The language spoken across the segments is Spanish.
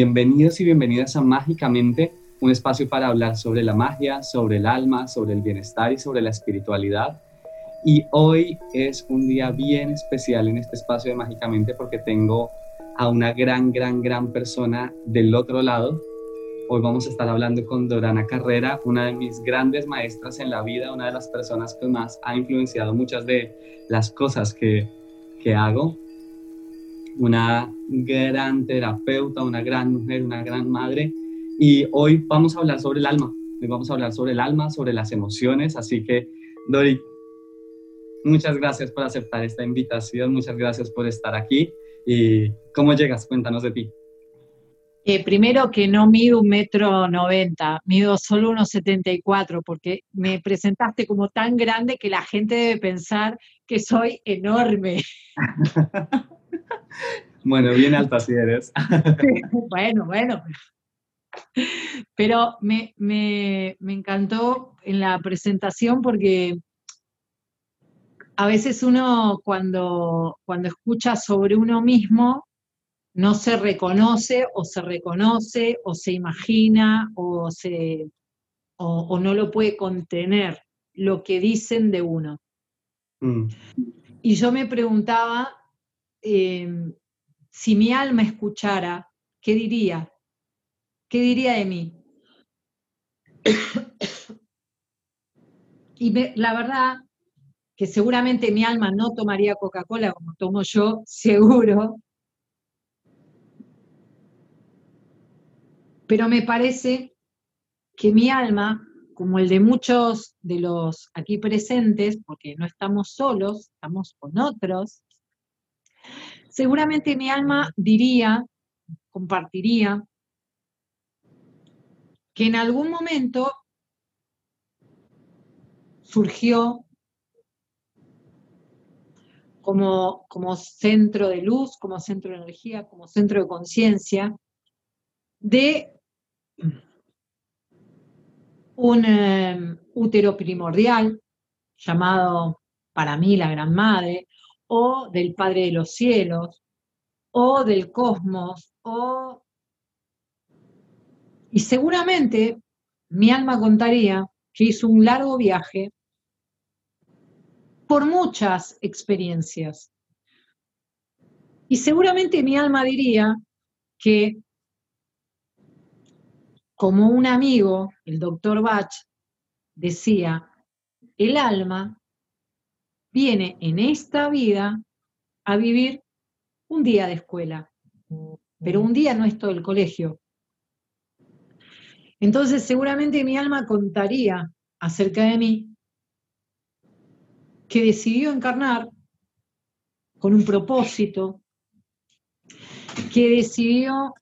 Bienvenidos y bienvenidas a Mágicamente, un espacio para hablar sobre la magia, sobre el alma, sobre el bienestar y sobre la espiritualidad. Y hoy es un día bien especial en este espacio de Mágicamente porque tengo a una gran, gran, gran persona del otro lado. Hoy vamos a estar hablando con Dorana Carrera, una de mis grandes maestras en la vida, una de las personas que más ha influenciado muchas de las cosas que, que hago una gran terapeuta, una gran mujer, una gran madre. Y hoy vamos a hablar sobre el alma. Hoy vamos a hablar sobre el alma, sobre las emociones. Así que, Dori, muchas gracias por aceptar esta invitación. Muchas gracias por estar aquí. ¿Y cómo llegas? Cuéntanos de ti. Eh, primero que no mido un metro noventa, mido solo unos 74, porque me presentaste como tan grande que la gente debe pensar que soy enorme. bueno, bien alta si eres. bueno, bueno. Pero me, encantó en la presentación porque a veces uno cuando, cuando escucha sobre uno mismo no se reconoce o se reconoce o se imagina o, se, o, no lo puede contener lo que dicen de uno. Mm. Y yo me preguntaba Em, si mi alma escuchara, ¿qué diría? ¿Qué diría de mí? y la verdad que seguramente mi alma no tomaría Coca-Cola como tomo yo, seguro. Pero me parece que mi alma, como el de muchos de los aquí presentes, porque no estamos solos, estamos con otros, seguramente mi alma diría, compartiría, que en algún momento surgió como, como, centro de luz, como centro de energía, como centro de conciencia, de un eh, útero primordial llamado para mí la Gran Madre, o del Padre de los Cielos, o del cosmos, o... Y seguramente mi alma contaría que hizo un largo viaje por muchas experiencias. Y seguramente mi alma diría que, como un amigo, el doctor Bach, decía, el alma viene en esta vida a vivir un día de escuela, pero un día no es todo el colegio. Entonces seguramente mi alma contaría acerca de mí que decidió encarnar con un propósito, que decidió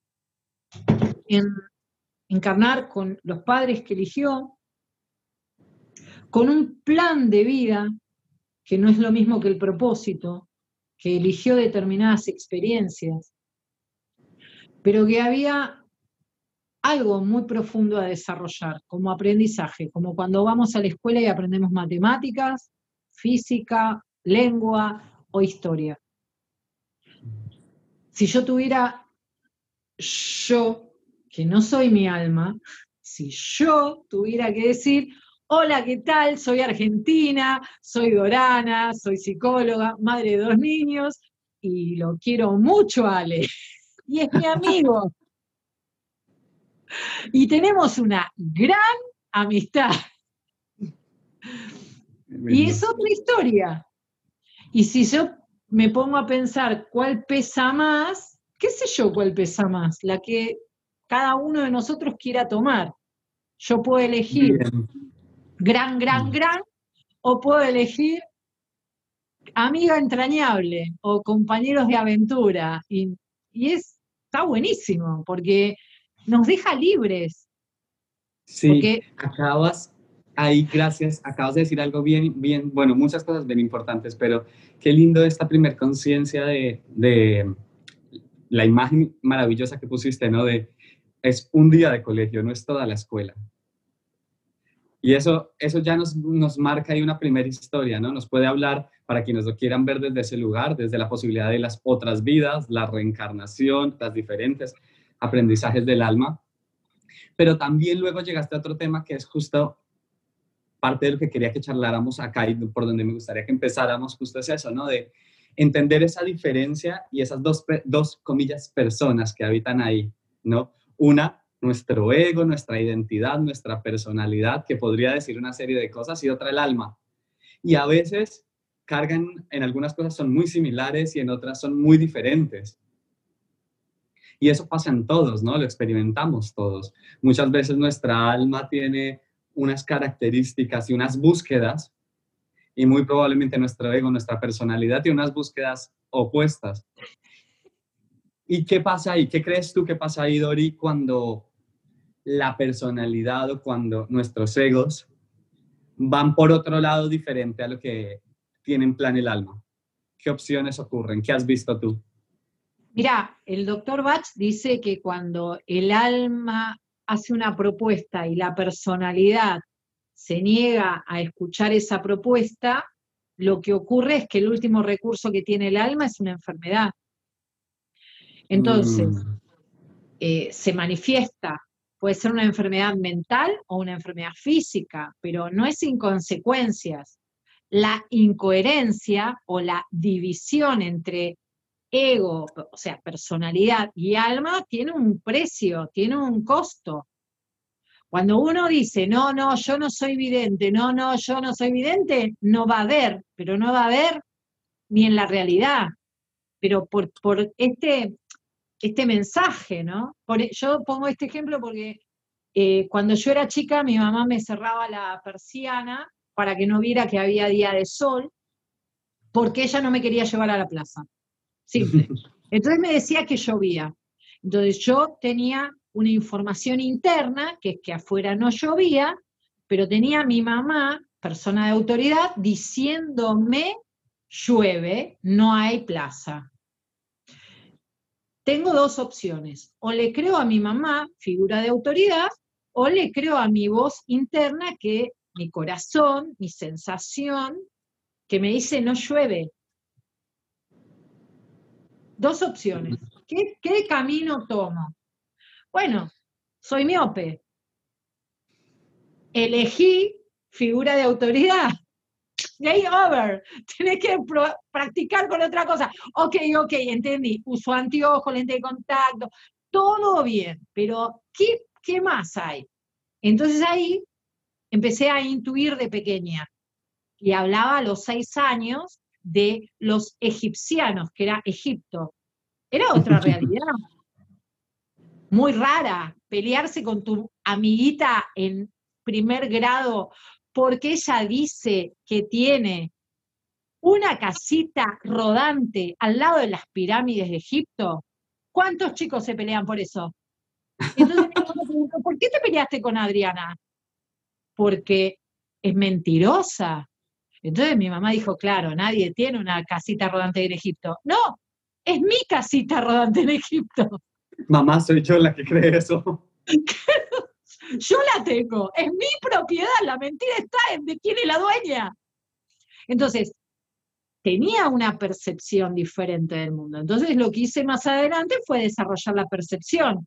encarnar con los padres que eligió, con un plan de vida que no es lo mismo que el propósito, que eligió determinadas experiencias, pero que había algo muy profundo a desarrollar como aprendizaje, como cuando vamos a la escuela y aprendemos matemáticas, física, lengua o historia. Si yo tuviera yo, que no soy mi alma, si yo tuviera que decir, Hola, ¿qué tal? Soy argentina, soy Dorana, soy psicóloga, madre de dos niños y lo quiero mucho, Ale. Y es mi amigo. Y tenemos una gran amistad. Y es otra historia. Y si yo me pongo a pensar cuál pesa más, qué sé yo cuál pesa más, la que cada uno de nosotros quiera tomar. Yo puedo elegir gran, gran, mm. gran, o puedo elegir amiga entrañable o compañeros de aventura. Y, es, está buenísimo, porque nos deja libres. Sí, acabas ahí, gracias, acabas de decir algo bien, bien, bueno, muchas cosas bien importantes, pero qué lindo esta primer conciencia de, de la imagen maravillosa que pusiste, ¿no? De es un día de colegio, no es toda la escuela. Y eso, eso ya nos, nos marca ahí una primera historia, ¿no? Nos puede hablar, para quienes lo quieran ver desde ese lugar, desde la posibilidad de las otras vidas, la reencarnación, las diferentes, aprendizajes del alma. Pero también luego llegaste a otro tema que es justo parte de lo que quería que charláramos acá y por donde me gustaría que empezáramos justo es eso, ¿no? De entender esa diferencia y esas dos, dos comillas, personas que habitan ahí, ¿no? Una, nuestro ego, nuestra identidad, nuestra personalidad, que podría decir una serie de cosas, y otra, el alma. Y a veces cargan, en algunas cosas son muy similares y en otras son muy diferentes. Y eso pasa en todos, ¿no? Lo experimentamos todos. Muchas veces nuestra alma tiene unas características y unas búsquedas, y muy probablemente nuestro ego, nuestra personalidad tiene unas búsquedas opuestas. ¿Y qué pasa ahí? ¿Qué crees tú que pasa ahí, Dori, cuando la personalidad o cuando nuestros egos van por otro lado diferente a lo que tiene en plan el alma? ¿Qué opciones ocurren? ¿Qué has visto tú? Mira, el doctor Bach dice que cuando el alma hace una propuesta y la personalidad se niega a escuchar esa propuesta, lo que ocurre es que el último recurso que tiene el alma es una enfermedad. Entonces, mm. eh, se manifiesta, puede ser una enfermedad mental o una enfermedad física, pero no es sin consecuencias. La incoherencia o la división entre ego, o sea, personalidad y alma, tiene un precio, tiene un costo. Cuando uno dice, no, no, yo no soy vidente, no, no, yo no soy vidente, no va a haber, pero no va a haber ni en la realidad. Pero por, por este, este mensaje, ¿no? Por, e, yo pongo este ejemplo porque eh, cuando yo era chica, mi mamá me cerraba la persiana para que no viera que había día de sol, porque ella no me quería llevar a la plaza. Simple. Entonces me decía que llovía. Entonces yo tenía una información interna, que es que afuera no llovía, pero tenía mi mamá, persona de autoridad, diciéndome, llueve, no hay plaza. Tengo dos opciones, o le creo a mi mamá, figura de autoridad, o le creo a mi voz interna que mi corazón, mi sensación, que me dice no llueve, Dos opciones. ¿Qué, camino tomo? Bueno, soy miope. Elegí figura de autoridad. Game over. Tienes que practicar con otra cosa. Ok, ok, entendí. Uso anteojos, lente de contacto, todo bien, pero ¿qué, ¿qué más hay? Entonces ahí empecé a intuir de pequeña y hablaba a los seis años de los egipcianos, que era Egipto. Era otra realidad. Muy rara, pelearse con tu amiguita en primer grado porque ella dice que tiene una casita rodante al lado de las pirámides de Egipto. ¿Cuántos chicos se pelean por eso? Entonces me ¿por qué te peleaste con Adriana? Porque es mentirosa. Entonces mi mamá dijo, claro, nadie tiene una casita rodante en Egipto. No, es mi casita rodante en Egipto. Mamá, soy yo la que cree eso. yo la tengo, es mi propiedad, la mentira está en de quién es la dueña. Entonces, tenía una percepción diferente del mundo. Entonces, lo que hice más adelante fue desarrollar la percepción.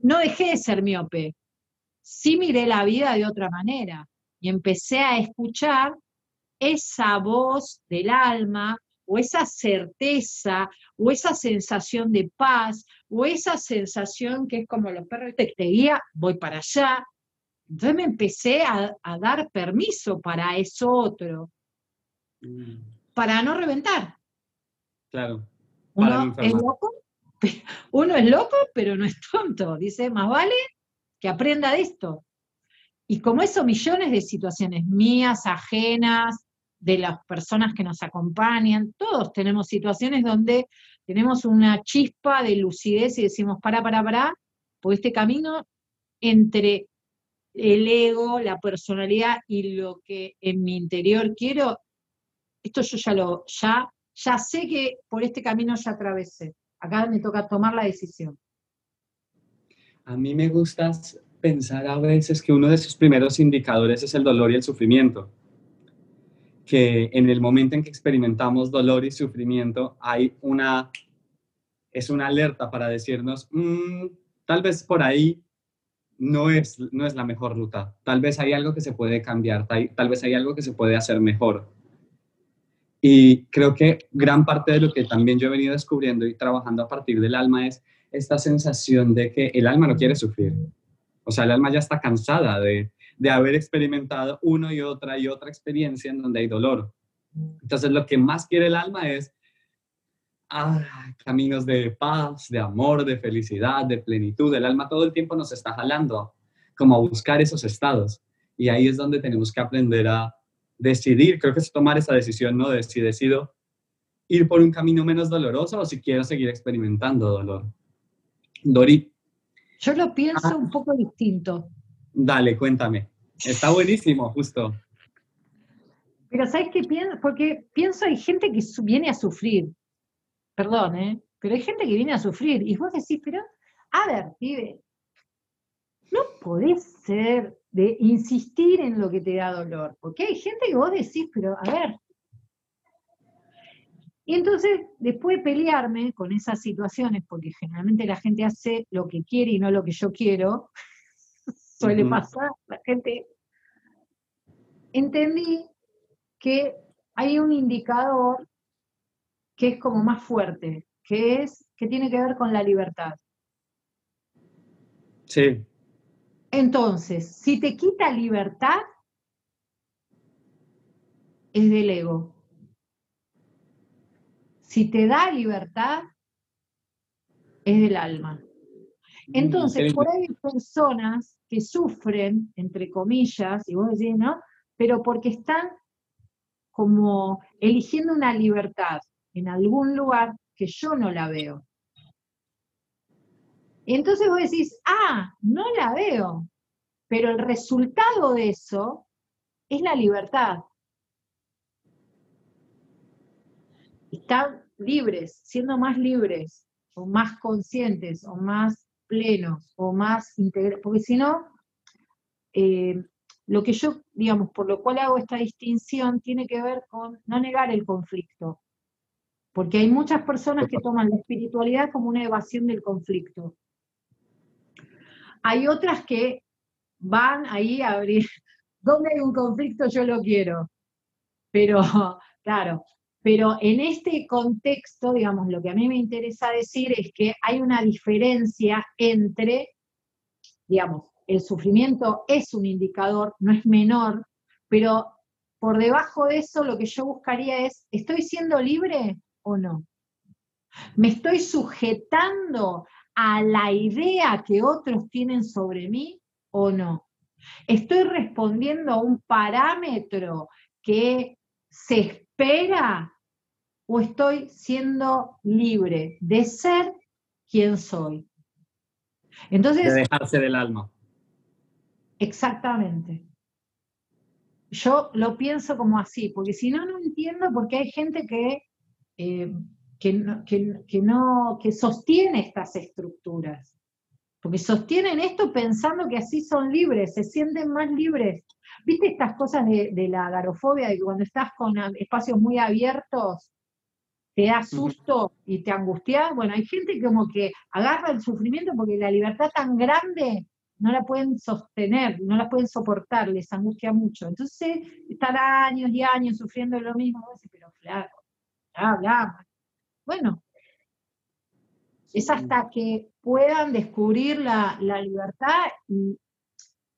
No dejé de ser miope, sí miré la vida de otra manera y empecé a escuchar esa voz del alma o esa certeza o esa sensación de paz o esa sensación que es como los perros te, te guía, voy para allá. Entonces me empecé a, dar permiso para eso otro, mm. para no reventar. Claro. Uno es loco, uno es loco, pero no es tonto. Dice, más vale que aprenda de esto. Y como eso, millones de situaciones mías, ajenas, de las personas que nos acompañan, todos tenemos situaciones donde tenemos una chispa de lucidez y decimos, para, para, para, por este camino entre el ego, la personalidad y lo que en mi interior quiero, esto yo ya lo, ya, ya sé que por este camino ya atravesé. Acá me toca tomar la decisión. A mí me gusta pensar a veces que uno de sus primeros indicadores es el dolor y el sufrimiento. Que en el momento en que experimentamos dolor y sufrimiento hay una es una alerta para decirnos, mm, tal vez por ahí no es, no es la mejor ruta, tal vez hay algo que se puede cambiar, tal, tal vez hay algo que se puede hacer mejor. Y creo que gran parte de lo que también yo he venido descubriendo y trabajando a partir del alma es esta sensación de que el alma no quiere sufrir. O sea, el alma ya está cansada de, de haber experimentado una y otra y otra experiencia en donde hay dolor. Entonces, lo que más quiere el alma es ah, caminos de paz, de amor, de felicidad, de plenitud. El alma todo el tiempo nos está jalando como a buscar esos estados. Y ahí es donde tenemos que aprender a decidir, creo que es tomar esa decisión, ¿no? De si decido ir por un camino menos doloroso o si quiero seguir experimentando dolor. Dori. Yo lo pienso ah. un poco distinto. Dale, cuéntame. Está buenísimo, justo. Pero ¿sabes qué pienso? Porque pienso hay gente que viene a sufrir. Perdón, ¿eh? Pero hay gente que viene a sufrir. Y vos decís, pero, a ver, pibe, no podés ser de insistir en lo que te da dolor. Porque hay gente que vos decís, pero, a ver. Y entonces, después de pelearme con esas situaciones, porque generalmente la gente hace lo que quiere y no lo que yo quiero, suele pasar, la gente, entendí que hay un indicador que es como más fuerte, que es que tiene que ver con la libertad. Sí. Entonces, si te quita libertad, es del ego. Si te da libertad, es del alma. Mm, Entonces, por ahí hay personas que sufren, entre comillas, y vos decís, ¿no? Pero porque están como eligiendo una libertad en algún lugar que yo no la veo. Y entonces vos decís, ah, no la veo, pero el resultado de eso es la libertad. Están libres, siendo más libres, o más conscientes, o más plenos o más integrales, porque si no, eh, lo que yo, digamos, por lo cual hago esta distinción tiene que ver con no negar el conflicto, porque hay muchas personas que toman la espiritualidad como una evasión del conflicto. Hay otras que van ahí a abrir, ¿dónde hay un conflicto yo lo quiero? Pero, claro, pero en este contexto, digamos, lo que a mí me interesa decir es que hay una diferencia entre, digamos, el sufrimiento es un indicador, no es menor, pero por debajo de eso lo que yo buscaría es, ¿estoy siendo libre o no? ¿Me estoy sujetando a la idea que otros tienen sobre mí o no? ¿Estoy respondiendo a un parámetro que se espera o estoy siendo libre de ser quien soy? Entonces... De dejarse del alma. Exactamente. Yo lo pienso como así, porque si no, no entiendo por qué hay gente que, eh, que, que, no, que sostiene estas estructuras. Porque sostienen esto pensando que así son libres, se sienten más libres ¿Viste estas cosas de, la agarofobia, de que cuando estás con espacios muy abiertos, te da susto y te angustia? Bueno, hay gente como que agarra el sufrimiento porque la libertad tan grande no la pueden sostener, no la pueden soportar, les angustia mucho. Entonces, estar años y años sufriendo lo mismo, pero claro, bla, Bueno, es hasta que puedan descubrir la, la libertad y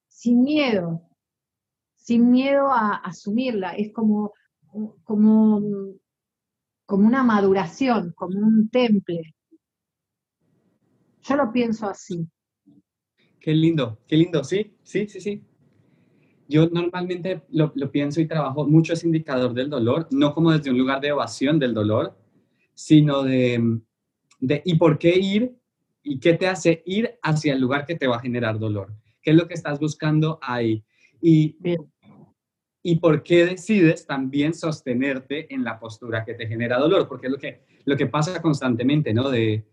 sin miedo, sin miedo a asumirla. Es como, como, como una maduración, como un temple. Yo lo pienso así. Qué lindo, qué lindo, sí, sí, sí, sí. Yo normalmente lo, pienso y trabajo mucho ese indicador del dolor, no como desde un lugar de evasión del dolor, sino de, de ¿y por qué ir? ¿Y qué te hace ir hacia el lugar que te va a generar dolor? ¿Qué es lo que estás buscando ahí? Y, y por qué decides también sostenerte en la postura que te genera dolor, porque es lo que, lo que pasa constantemente, ¿no? De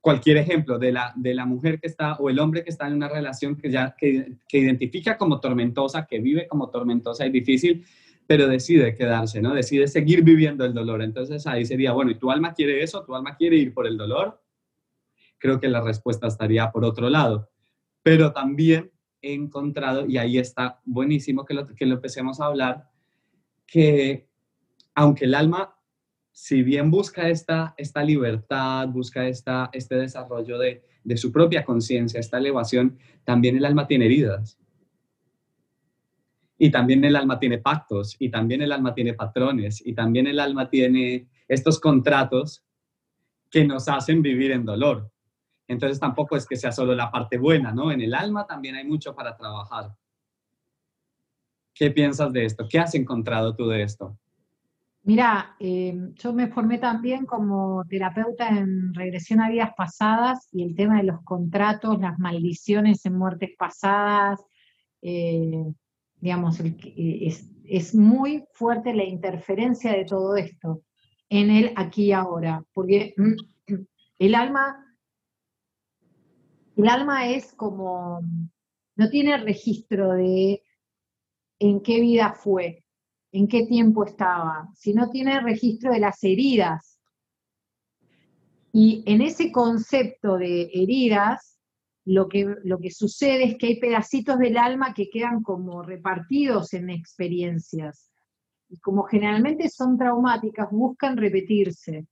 cualquier ejemplo de la, de la mujer que está o el hombre que está en una relación que ya que, que identifica como tormentosa, que vive como tormentosa y difícil, pero decide quedarse, ¿no? Decide seguir viviendo el dolor. Entonces ahí sería, bueno, ¿y tu alma quiere eso? ¿Tu alma quiere ir por el dolor? Creo que la respuesta estaría por otro lado. Pero también he encontrado, y ahí está buenísimo que lo, que lo empecemos a hablar, que aunque el alma, si bien busca esta, esta libertad, busca esta, este desarrollo de, de su propia conciencia, esta elevación, también el alma tiene heridas. Y también el alma tiene pactos, y también el alma tiene patrones, y también el alma tiene estos contratos que nos hacen vivir en dolor. Entonces tampoco es que sea solo la parte buena, ¿no? En el alma también hay mucho para trabajar. ¿Qué piensas de esto? ¿Qué has encontrado tú de esto? Mira, eh, yo me formé también como terapeuta en regresión a vidas pasadas y el tema de los contratos, las maldiciones en muertes pasadas, eh, digamos, es, es, muy fuerte la interferencia de todo esto en el aquí y ahora, porque el alma, el alma es como, no tiene registro de en qué vida fue, en qué tiempo estaba, si no tiene registro de las heridas. Y en ese concepto de heridas, lo que, lo que sucede es que hay pedacitos del alma que quedan como repartidos en experiencias. Y como generalmente son traumáticas, buscan repetirse.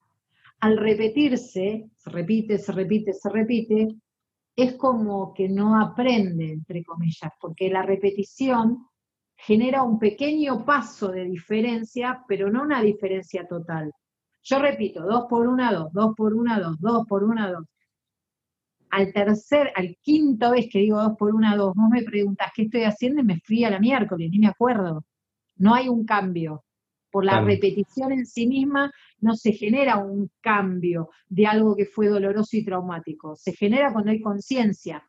Al repetirse, se repite, se repite, se repite, es como que no aprende, entre comillas, porque la repetición genera un pequeño paso de diferencia, pero no una diferencia total. Yo repito, 2 por 1, 2, 2 por 1, 2, 2 por 1, 2. Al tercer, al quinto vez que digo 2 por 1, 2, vos me preguntas qué estoy haciendo y me fui a la miércoles, ni me acuerdo. No hay un cambio. Por la repetición en sí misma no se genera un cambio de algo que fue doloroso y traumático. Se genera cuando hay conciencia.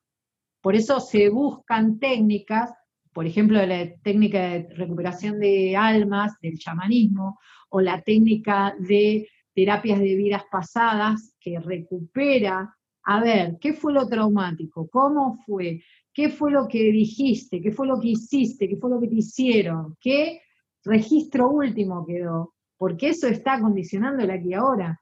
Por eso se buscan técnicas por ejemplo, la técnica de recuperación de almas, del chamanismo, o la técnica de terapias de vidas pasadas, que recupera, a ver, ¿qué fue lo traumático? ¿Cómo fue? ¿Qué fue lo que dijiste? ¿Qué fue lo que hiciste? ¿Qué fue lo que te hicieron? ¿Qué registro último quedó? Porque eso está condicionando aquí ahora.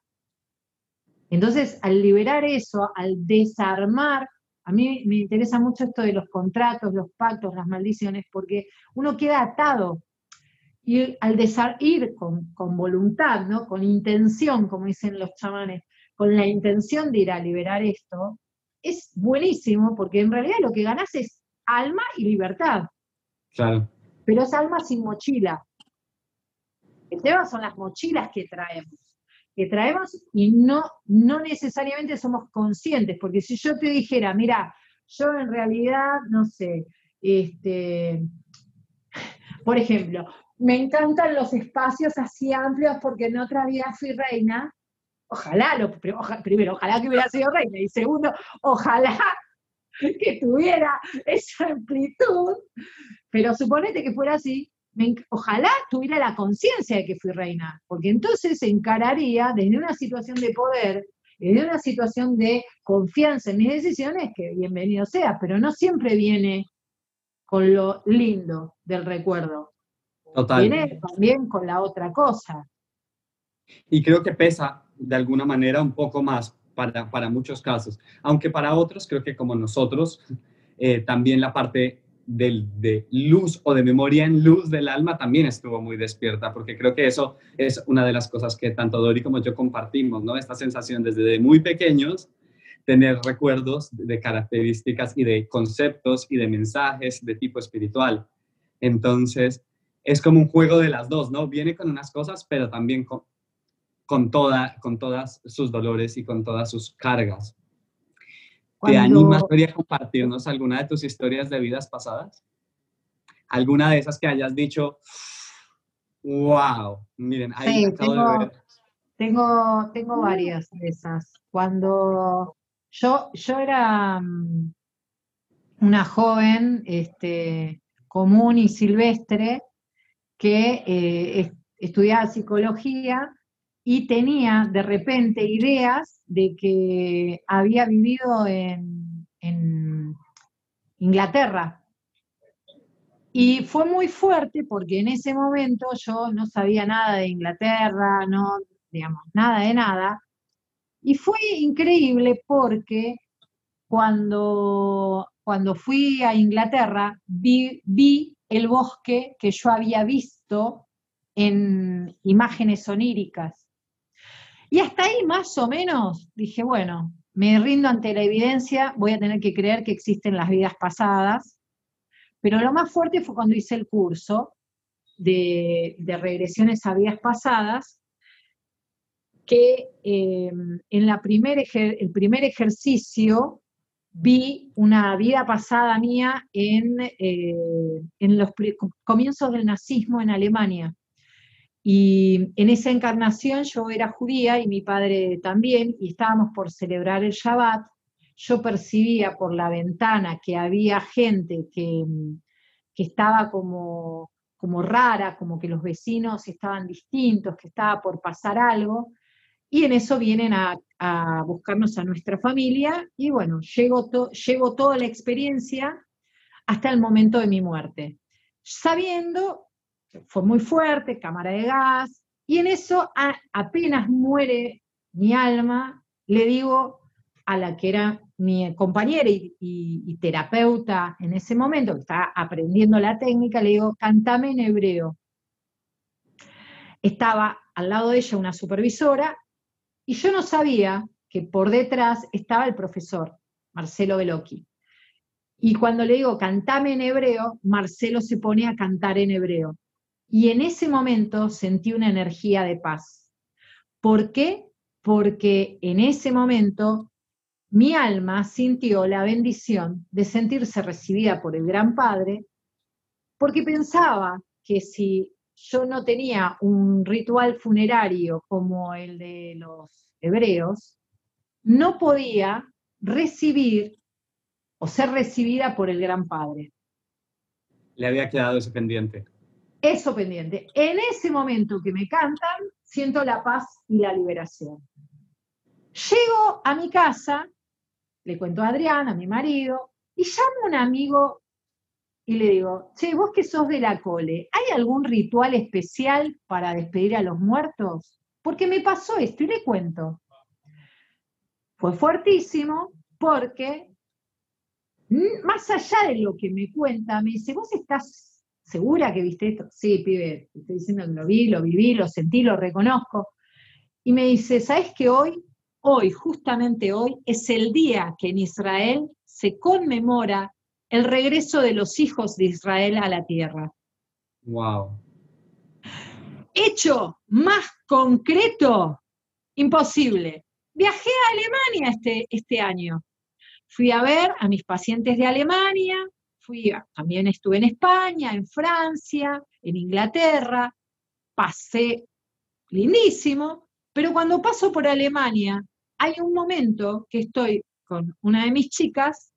Entonces, al liberar eso, al desarmar a mí me interesa mucho esto de los contratos, los pactos, las maldiciones, porque uno queda atado. Y al ir con, voluntad, ¿no? con intención, como dicen los chamanes, con la intención de ir a liberar esto, es buenísimo, porque en realidad lo que ganas es alma y libertad. Claro. Pero es alma sin mochila. El tema son las mochilas que traemos que traemos y no, no necesariamente somos conscientes, porque si yo te dijera, mira, yo en realidad, no sé, este, por ejemplo, me encantan los espacios así amplios porque en otra vida fui reina, ojalá, lo, primero, ojalá que hubiera sido reina, y segundo, ojalá que tuviera esa amplitud, pero suponete que fuera así, ojalá tuviera la conciencia de que fui reina, porque entonces se encararía desde una situación de poder, desde una situación de confianza en mis decisiones, que bienvenido sea, pero no siempre viene con lo lindo del recuerdo. Total. Viene también con la otra cosa. Y creo que pesa de alguna manera un poco más para, para muchos casos, aunque para otros creo que como nosotros, eh, también la parte de luz o de memoria en luz del alma también estuvo muy despierta, porque creo que eso es una de las cosas que tanto Dori como yo compartimos, ¿no? Esta sensación desde muy pequeños, tener recuerdos de características y de conceptos y de mensajes de tipo espiritual. Entonces, es como un juego de las dos, ¿no? Viene con unas cosas, pero también con, con, toda, con todas sus dolores y con todas sus cargas. ¿Te animas a compartirnos alguna de tus historias de vidas pasadas? ¿Alguna de esas que hayas dicho, wow, miren, ahí acabo tengo, de ver. Tengo, tengo varias de esas. Cuando yo, yo era mm, una joven este, común y silvestre que eh, estudiaba psicología y tenía de repente ideas de que había vivido en, Inglaterra. Y fue muy fuerte porque en ese momento yo no sabía nada de Inglaterra, no, digamos, nada de nada. Y fue increíble porque cuando, cuando fui a Inglaterra vi, vi el bosque que yo había visto en imágenes oníricas. Y hasta ahí más o menos dije, bueno, me rindo ante la evidencia, voy a tener que creer que existen las vidas pasadas, pero lo más fuerte fue cuando hice el curso de, regresiones a vidas pasadas, que eh, en la el primer ejercicio vi una vida pasada mía en, eh, en los comienzos del nazismo en Alemania. Y en esa encarnación yo era judía y mi padre también, y estábamos por celebrar el Shabbat. Yo percibía por la ventana que había gente que, que estaba como, como rara, como que los vecinos estaban distintos, que estaba por pasar algo. Y en eso vienen a, buscarnos a nuestra familia y bueno, llego, llevo toda la experiencia hasta el momento de mi muerte, sabiendo fue muy fuerte, cámara de gas, y en eso apenas muere mi alma, le digo a la que era mi compañera y, terapeuta en ese momento, que estaba aprendiendo la técnica, le digo, cantame en hebreo. Estaba al lado de ella una supervisora y yo no sabía que por detrás estaba el profesor, Marcelo Velocchi. Y cuando le digo cantame en hebreo, Marcelo se pone a cantar en hebreo. Y en ese momento sentí una energía de paz. ¿Por qué? Porque en ese momento mi alma sintió la bendición de sentirse recibida por el Gran Padre, porque pensaba que si yo no tenía un ritual funerario como el de los hebreos, no podía recibir o ser recibida por el Gran Padre. Le había quedado eso pendiente. Eso pendiente. En ese momento que me cantan, siento la paz y la liberación. Llego a mi casa, le cuento a Adrián, a mi marido, y llamo a un amigo y le digo, che, vos que sos de la cole, ¿hay algún ritual especial para despedir a los muertos? Porque me pasó esto y le cuento. Fue fuertísimo porque, más allá de lo que me cuenta, me dice, ¿vos estás segura que viste esto? Sí, pibe, estoy diciendo que lo vi, lo viví, lo sentí, lo reconozco. Y me dice, ¿sabes que hoy, hoy, justamente hoy, es el día que en Israel se conmemora el regreso de los hijos de Israel a la tierra. Wow. Hecho más concreto, imposible. Viajé a Alemania este, este año. Fui a ver a mis pacientes de Alemania, también estuve en España, en Francia, en Inglaterra, pasé lindísimo, pero cuando paso por Alemania, hay un momento que estoy con una de mis chicas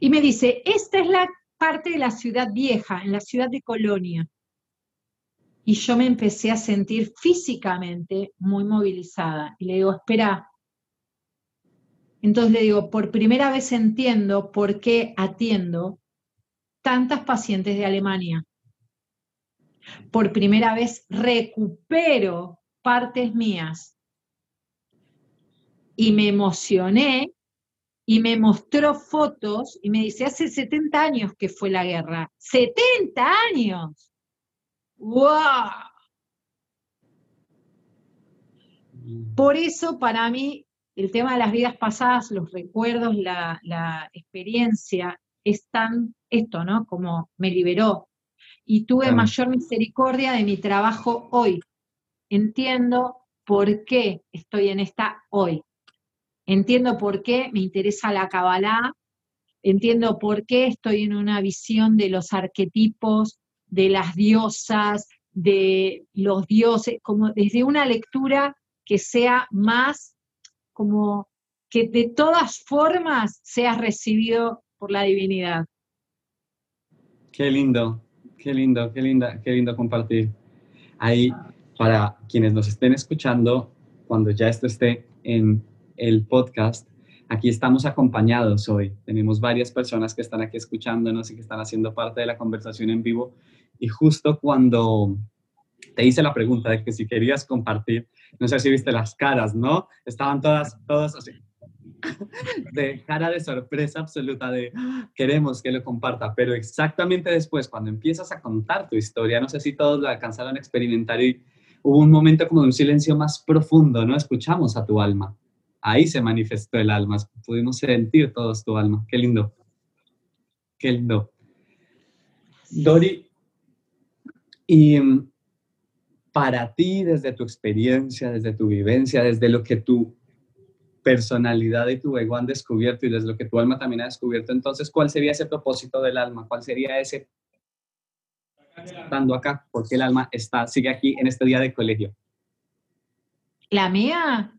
y me dice, esta es la parte de la ciudad vieja, en la ciudad de Colonia. Y yo me empecé a sentir físicamente muy movilizada. Y le digo, espera. Entonces le digo, por primera vez entiendo por qué atiendo tantas pacientes de Alemania. Por primera vez recupero partes mías. Y me emocioné y me mostró fotos y me dice, hace 70 años que fue la guerra. ¡70 años! ¡Wow! Por eso para mí el tema de las vidas pasadas, los recuerdos, la, experiencia, es tan esto, ¿no? Como me liberó. Y tuve mayor misericordia de mi trabajo hoy. Entiendo por qué estoy en esta hoy. Entiendo por qué me interesa la Kabbalah, entiendo por qué estoy en una visión de los arquetipos, de las diosas, de los dioses, como desde una lectura que sea más como que de todas formas seas recibido por la divinidad. Qué lindo, qué lindo, qué linda, qué lindo compartir. Ahí, para quienes nos estén escuchando, cuando ya esto esté en el podcast, Aquí estamos acompañados hoy. Tenemos varias personas que están aquí escuchándonos y que están haciendo parte de la conversación en vivo. Y justo cuando te hice la pregunta de que si querías compartir, no sé si viste las caras, ¿no? Estaban todas, todas así, de cara de sorpresa absoluta de queremos que lo comparta, pero exactamente después, cuando empiezas a contar tu historia, no sé si todos lo alcanzaron a experimentar y hubo un momento como de un silencio más profundo, ¿no? Escuchamos a tu alma. Ahí se manifestó el alma, pudimos sentir todos tu alma. Qué lindo. Qué lindo. Dori, y mm, para ti, desde tu experiencia, desde tu vivencia, desde lo que tu personalidad y tu ego han descubierto y desde lo que tu alma también ha descubierto, entonces, ¿cuál sería ese propósito del alma? ¿Cuál sería ese estando acá? ¿Por qué el alma está, sigue aquí en este día de colegio? ¿La mía?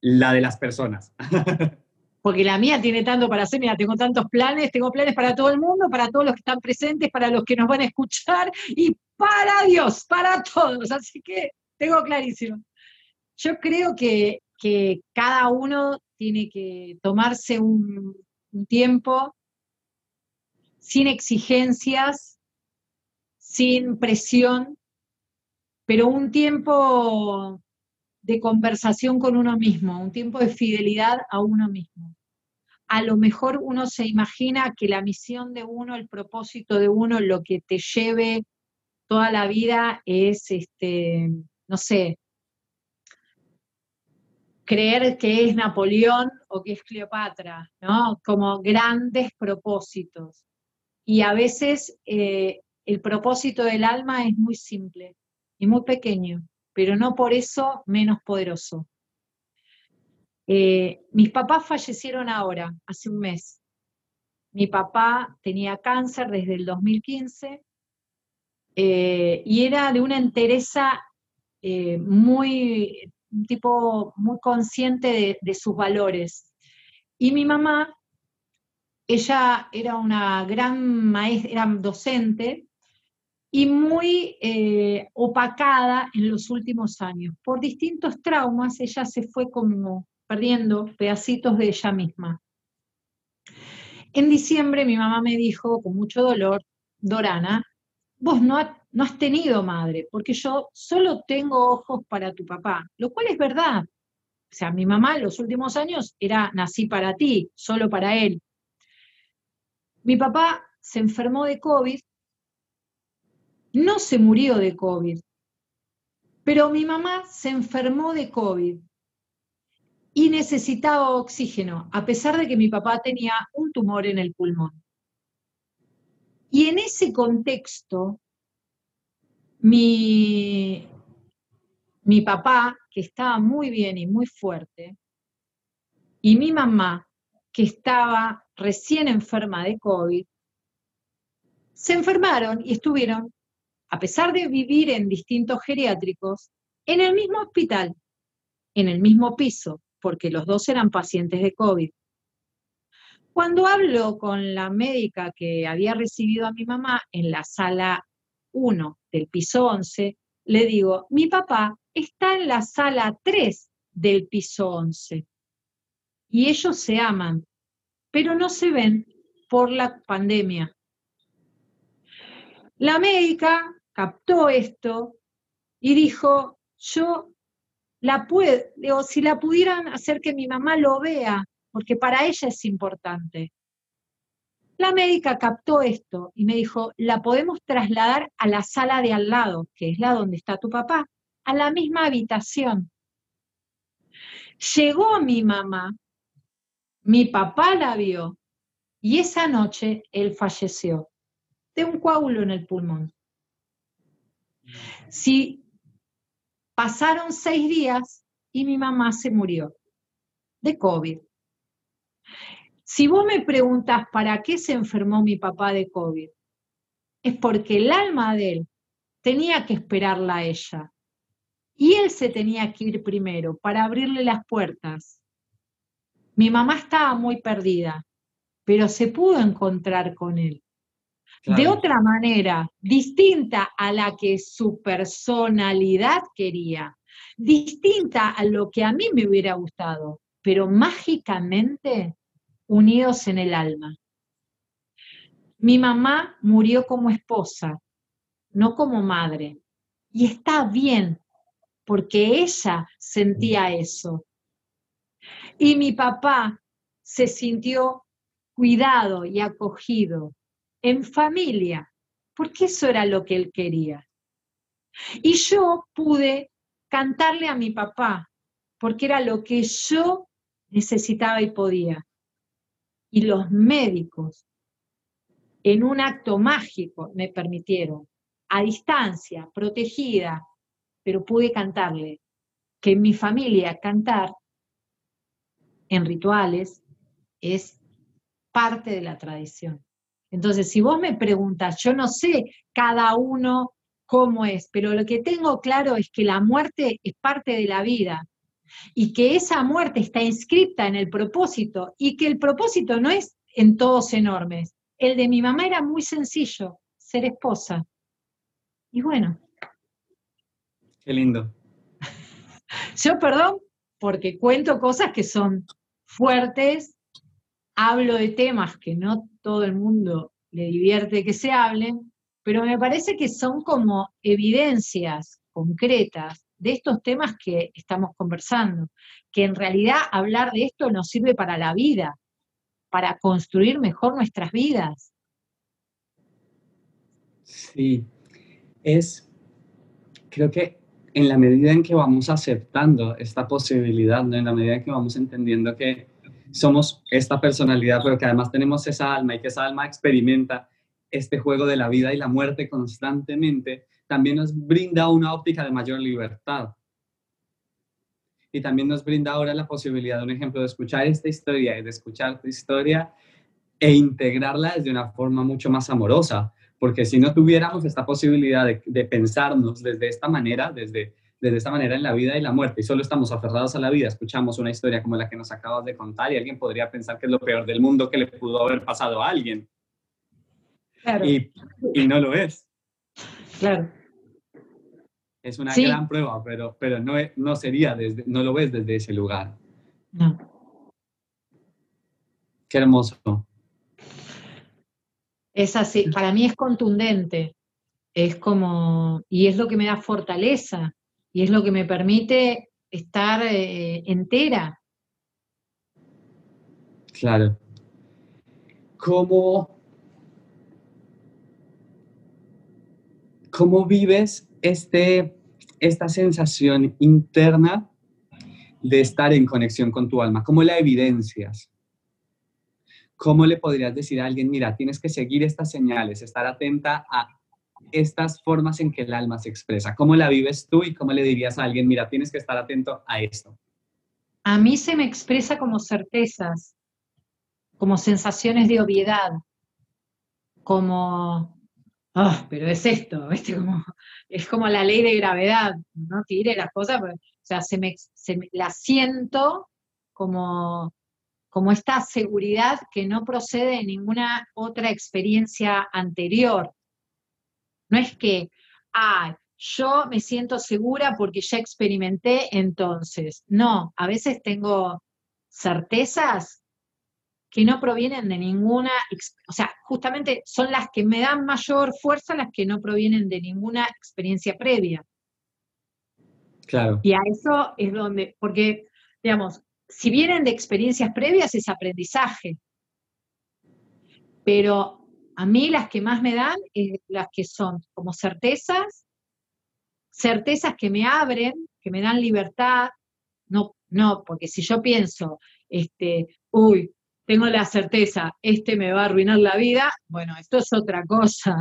La de las personas. Porque la mía tiene tanto para hacer, mira, tengo tantos planes, tengo planes para todo el mundo, para todos los que están presentes, para los que nos van a escuchar y para Dios, para todos. Así que tengo clarísimo. Yo creo que, cada uno tiene que tomarse un, un tiempo sin exigencias, sin presión, pero un tiempo de conversación con uno mismo, un tiempo de fidelidad a uno mismo. A lo mejor uno se imagina que la misión de uno, el propósito de uno, lo que te lleve toda la vida es, este, no sé, creer que es Napoleón o que es Cleopatra, ¿no? Como grandes propósitos. Y a veces eh, el propósito del alma es muy simple y muy pequeño pero no por eso menos poderoso. Eh, mis papás fallecieron ahora, hace un mes. Mi papá tenía cáncer desde el 2015 eh, y era de una entereza eh, muy, tipo muy consciente de, de sus valores. Y mi mamá, ella era una gran maestra, era docente, y muy eh, opacada en los últimos años. Por distintos traumas, ella se fue como perdiendo pedacitos de ella misma. En diciembre mi mamá me dijo con mucho dolor, Dorana, vos no, no has tenido madre, porque yo solo tengo ojos para tu papá, lo cual es verdad. O sea, mi mamá en los últimos años era nací para ti, solo para él. Mi papá se enfermó de COVID no se murió de COVID, pero mi mamá se enfermó de COVID y necesitaba oxígeno, a pesar de que mi papá tenía un tumor en el pulmón. Y en ese contexto, mi, mi papá, que estaba muy bien y muy fuerte, y mi mamá, que estaba recién enferma de COVID, se enfermaron y estuvieron a pesar de vivir en distintos geriátricos, en el mismo hospital, en el mismo piso, porque los dos eran pacientes de COVID. Cuando hablo con la médica que había recibido a mi mamá en la sala 1 del piso 11, le digo, mi papá está en la sala 3 del piso 11 y ellos se aman, pero no se ven por la pandemia. La médica captó esto y dijo, yo la puedo, si la pudieran hacer que mi mamá lo vea, porque para ella es importante. La médica captó esto y me dijo, la podemos trasladar a la sala de al lado, que es la donde está tu papá, a la misma habitación. Llegó mi mamá, mi papá la vio y esa noche él falleció de un coágulo en el pulmón. Si pasaron seis días y mi mamá se murió de COVID. Si vos me preguntas para qué se enfermó mi papá de COVID, es porque el alma de él tenía que esperarla a ella. Y él se tenía que ir primero para abrirle las puertas. Mi mamá estaba muy perdida, pero se pudo encontrar con él de otra manera, distinta a la que su personalidad quería, distinta a lo que a mí me hubiera gustado. pero mágicamente unidos en el alma. Mi mamá murió como esposa, no como madre. Y está bien, porque ella sentía eso. Y mi papá se sintió cuidado y acogido en familia, porque eso era lo que él quería. Y yo pude cantarle a mi papá, porque era lo que yo necesitaba y podía. Y los médicos, en un acto mágico, me permitieron, a distancia, protegida, pero pude cantarle, que en mi familia cantar en rituales es parte de la tradición. Entonces, si vos me preguntas, yo no sé cada uno cómo es, pero lo que tengo claro es que la muerte es parte de la vida y que esa muerte está inscrita en el propósito y que el propósito no es en todos enormes. El de mi mamá era muy sencillo, ser esposa. Y bueno. Qué lindo. Yo, perdón, porque cuento cosas que son fuertes, hablo de temas que no todo el mundo le divierte que se hablen, pero me parece que son como evidencias concretas de estos temas que estamos conversando, que en realidad hablar de esto nos sirve para la vida, para construir mejor nuestras vidas. Sí, es, creo que en la medida en que vamos aceptando esta posibilidad, en la medida en que vamos entendiendo que somos esta personalidad, pero que además tenemos esa alma y que esa alma experimenta este juego de la vida y la muerte constantemente, también nos brinda una óptica de mayor libertad. Y también nos brinda ahora la posibilidad de un ejemplo de escuchar esta historia y de escuchar tu historia e integrarla desde una forma mucho más amorosa, porque si no tuviéramos esta posibilidad de, pensarnos desde esta manera, desde, desde esta manera en la vida y la muerte, y solo estamos aferrados a la vida, escuchamos una historia como la que nos acabas de contar y alguien podría pensar que es lo peor del mundo que le pudo haber pasado a alguien. Y, no lo es. Claro. Es una gran prueba, pero, pero no, no sería desde, no lo ves desde ese lugar. No. Qué hermoso. Es así, para mí es contundente, es como, y es lo que me da fortaleza, y es lo que me permite estar eh, entera. Claro. ¿Cómo, ¿Cómo vives este, esta sensación interna de estar en conexión con tu alma? ¿Cómo la evidencias? ¿Cómo le podrías decir a alguien, mira, tienes que seguir estas señales, estar atenta a estas formas en que el alma se expresa? ¿Cómo la vives tú y cómo le dirías a alguien, mira, tienes que estar atento a esto? A mí se me expresa como certezas, como sensaciones de obviedad, como, ah, pero es esto, Como, es como la ley de gravedad, no tire las cosas, o sea, se me, se me, la siento como como esta seguridad que no procede de ninguna otra experiencia anterior. No es que, ah, yo me siento segura porque ya experimenté entonces. No, a veces tengo certezas que no provienen de ninguna, o sea, justamente son las que me dan mayor fuerza, las que no provienen de ninguna experiencia previa. Claro. Y a eso es donde, porque, digamos, si vienen de experiencias previas es aprendizaje, pero a mí las que más me dan es las que son como certezas, certezas que me abren, que me dan libertad, no, no, porque si yo pienso, este, uy, tengo la certeza, este me va a arruinar la vida, bueno, esto es otra cosa.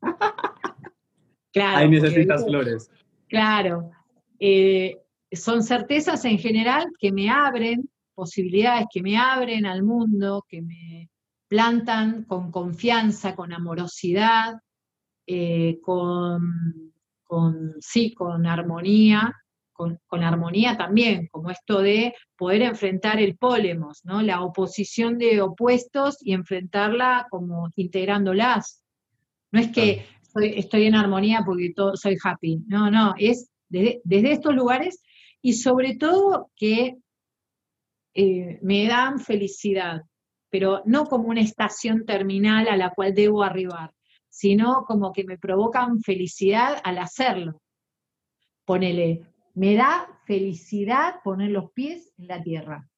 claro. Ahí necesitas flores. Claro. Eh, son certezas en general que me abren posibilidades, que me abren al mundo, que me plantan con confianza, con amorosidad, eh, con, sí, con armonía, con, armonía también, como esto de poder enfrentar el pólemos, ¿no? La oposición de opuestos y enfrentarla como integrándolas. No es que estoy en armonía porque todo, soy happy, no, no, es desde estos lugares y sobre todo que eh, me dan felicidad, pero no como una estación terminal a la cual debo arribar, sino como que me provocan felicidad al hacerlo. Ponele, me da felicidad poner los pies en la tierra.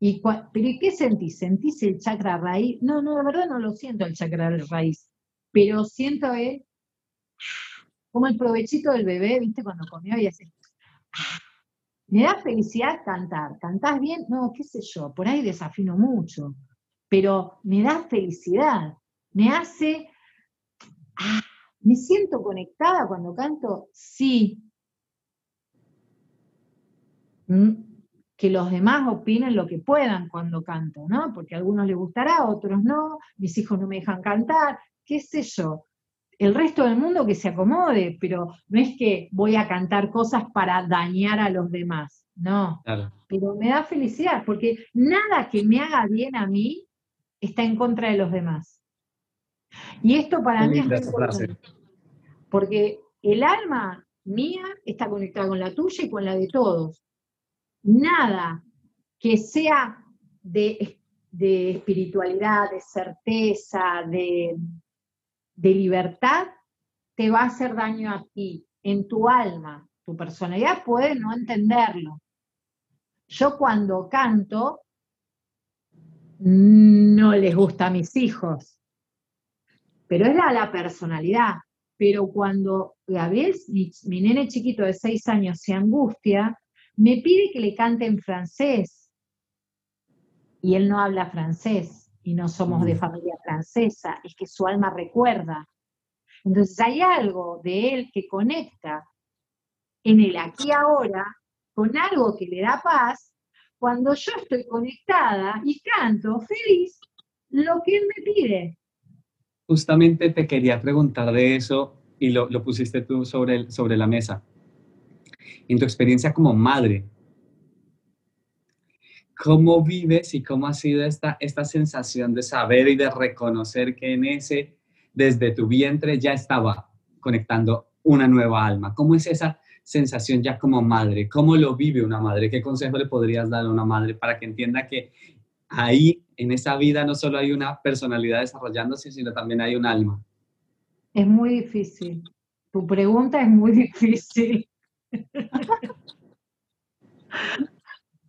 Y ¿Pero ¿y qué sentís? ¿Sentís el chakra raíz? No, no, de verdad no lo siento el chakra raíz, pero siento el, como el provechito del bebé, ¿viste? Cuando comió y hace... Me da felicidad cantar. ¿Cantás bien? No, qué sé yo, por ahí desafino mucho, pero me da felicidad. Me hace... Ah, ¿Me siento conectada cuando canto? Sí. Mm, que los demás opinen lo que puedan cuando canto, ¿no? Porque a algunos les gustará, a otros no, mis hijos no me dejan cantar, qué sé yo. El resto del mundo que se acomode, pero no es que voy a cantar cosas para dañar a los demás, no. Pero me da felicidad, porque nada que me haga bien a mí está en contra de los demás. Y esto para mí es muy importante, porque el alma mía está conectada con la tuya y con la de todos nada que sea de, espiritualidad, de certeza, de, de libertad, te va a hacer daño a ti, en tu alma. Tu personalidad puede no entenderlo. Yo cuando canto, no les gusta a mis hijos, pero es la, la personalidad. Pero cuando Gabriel, mi, mi, nene chiquito de seis años, se angustia, me pide que le cante en francés. Y él no habla francés y no somos de familia francesa, es que su alma recuerda. Entonces hay algo de él que conecta en el aquí ahora con algo que le da paz cuando yo estoy conectada y canto feliz lo que él me pide. Justamente te quería preguntar de eso y lo, pusiste tú sobre, sobre la mesa en tu experiencia como madre, ¿cómo vives y cómo ha sido esta, esta sensación de saber y de reconocer que en ese, desde tu vientre, ya estaba conectando una nueva alma? ¿Cómo es esa sensación ya como madre? ¿Cómo lo vive una madre? ¿Qué consejo le podrías dar a una madre para que entienda que ahí, en esa vida, no solo hay una personalidad desarrollándose, sino también hay un alma? Es muy difícil. Tu pregunta es muy difícil.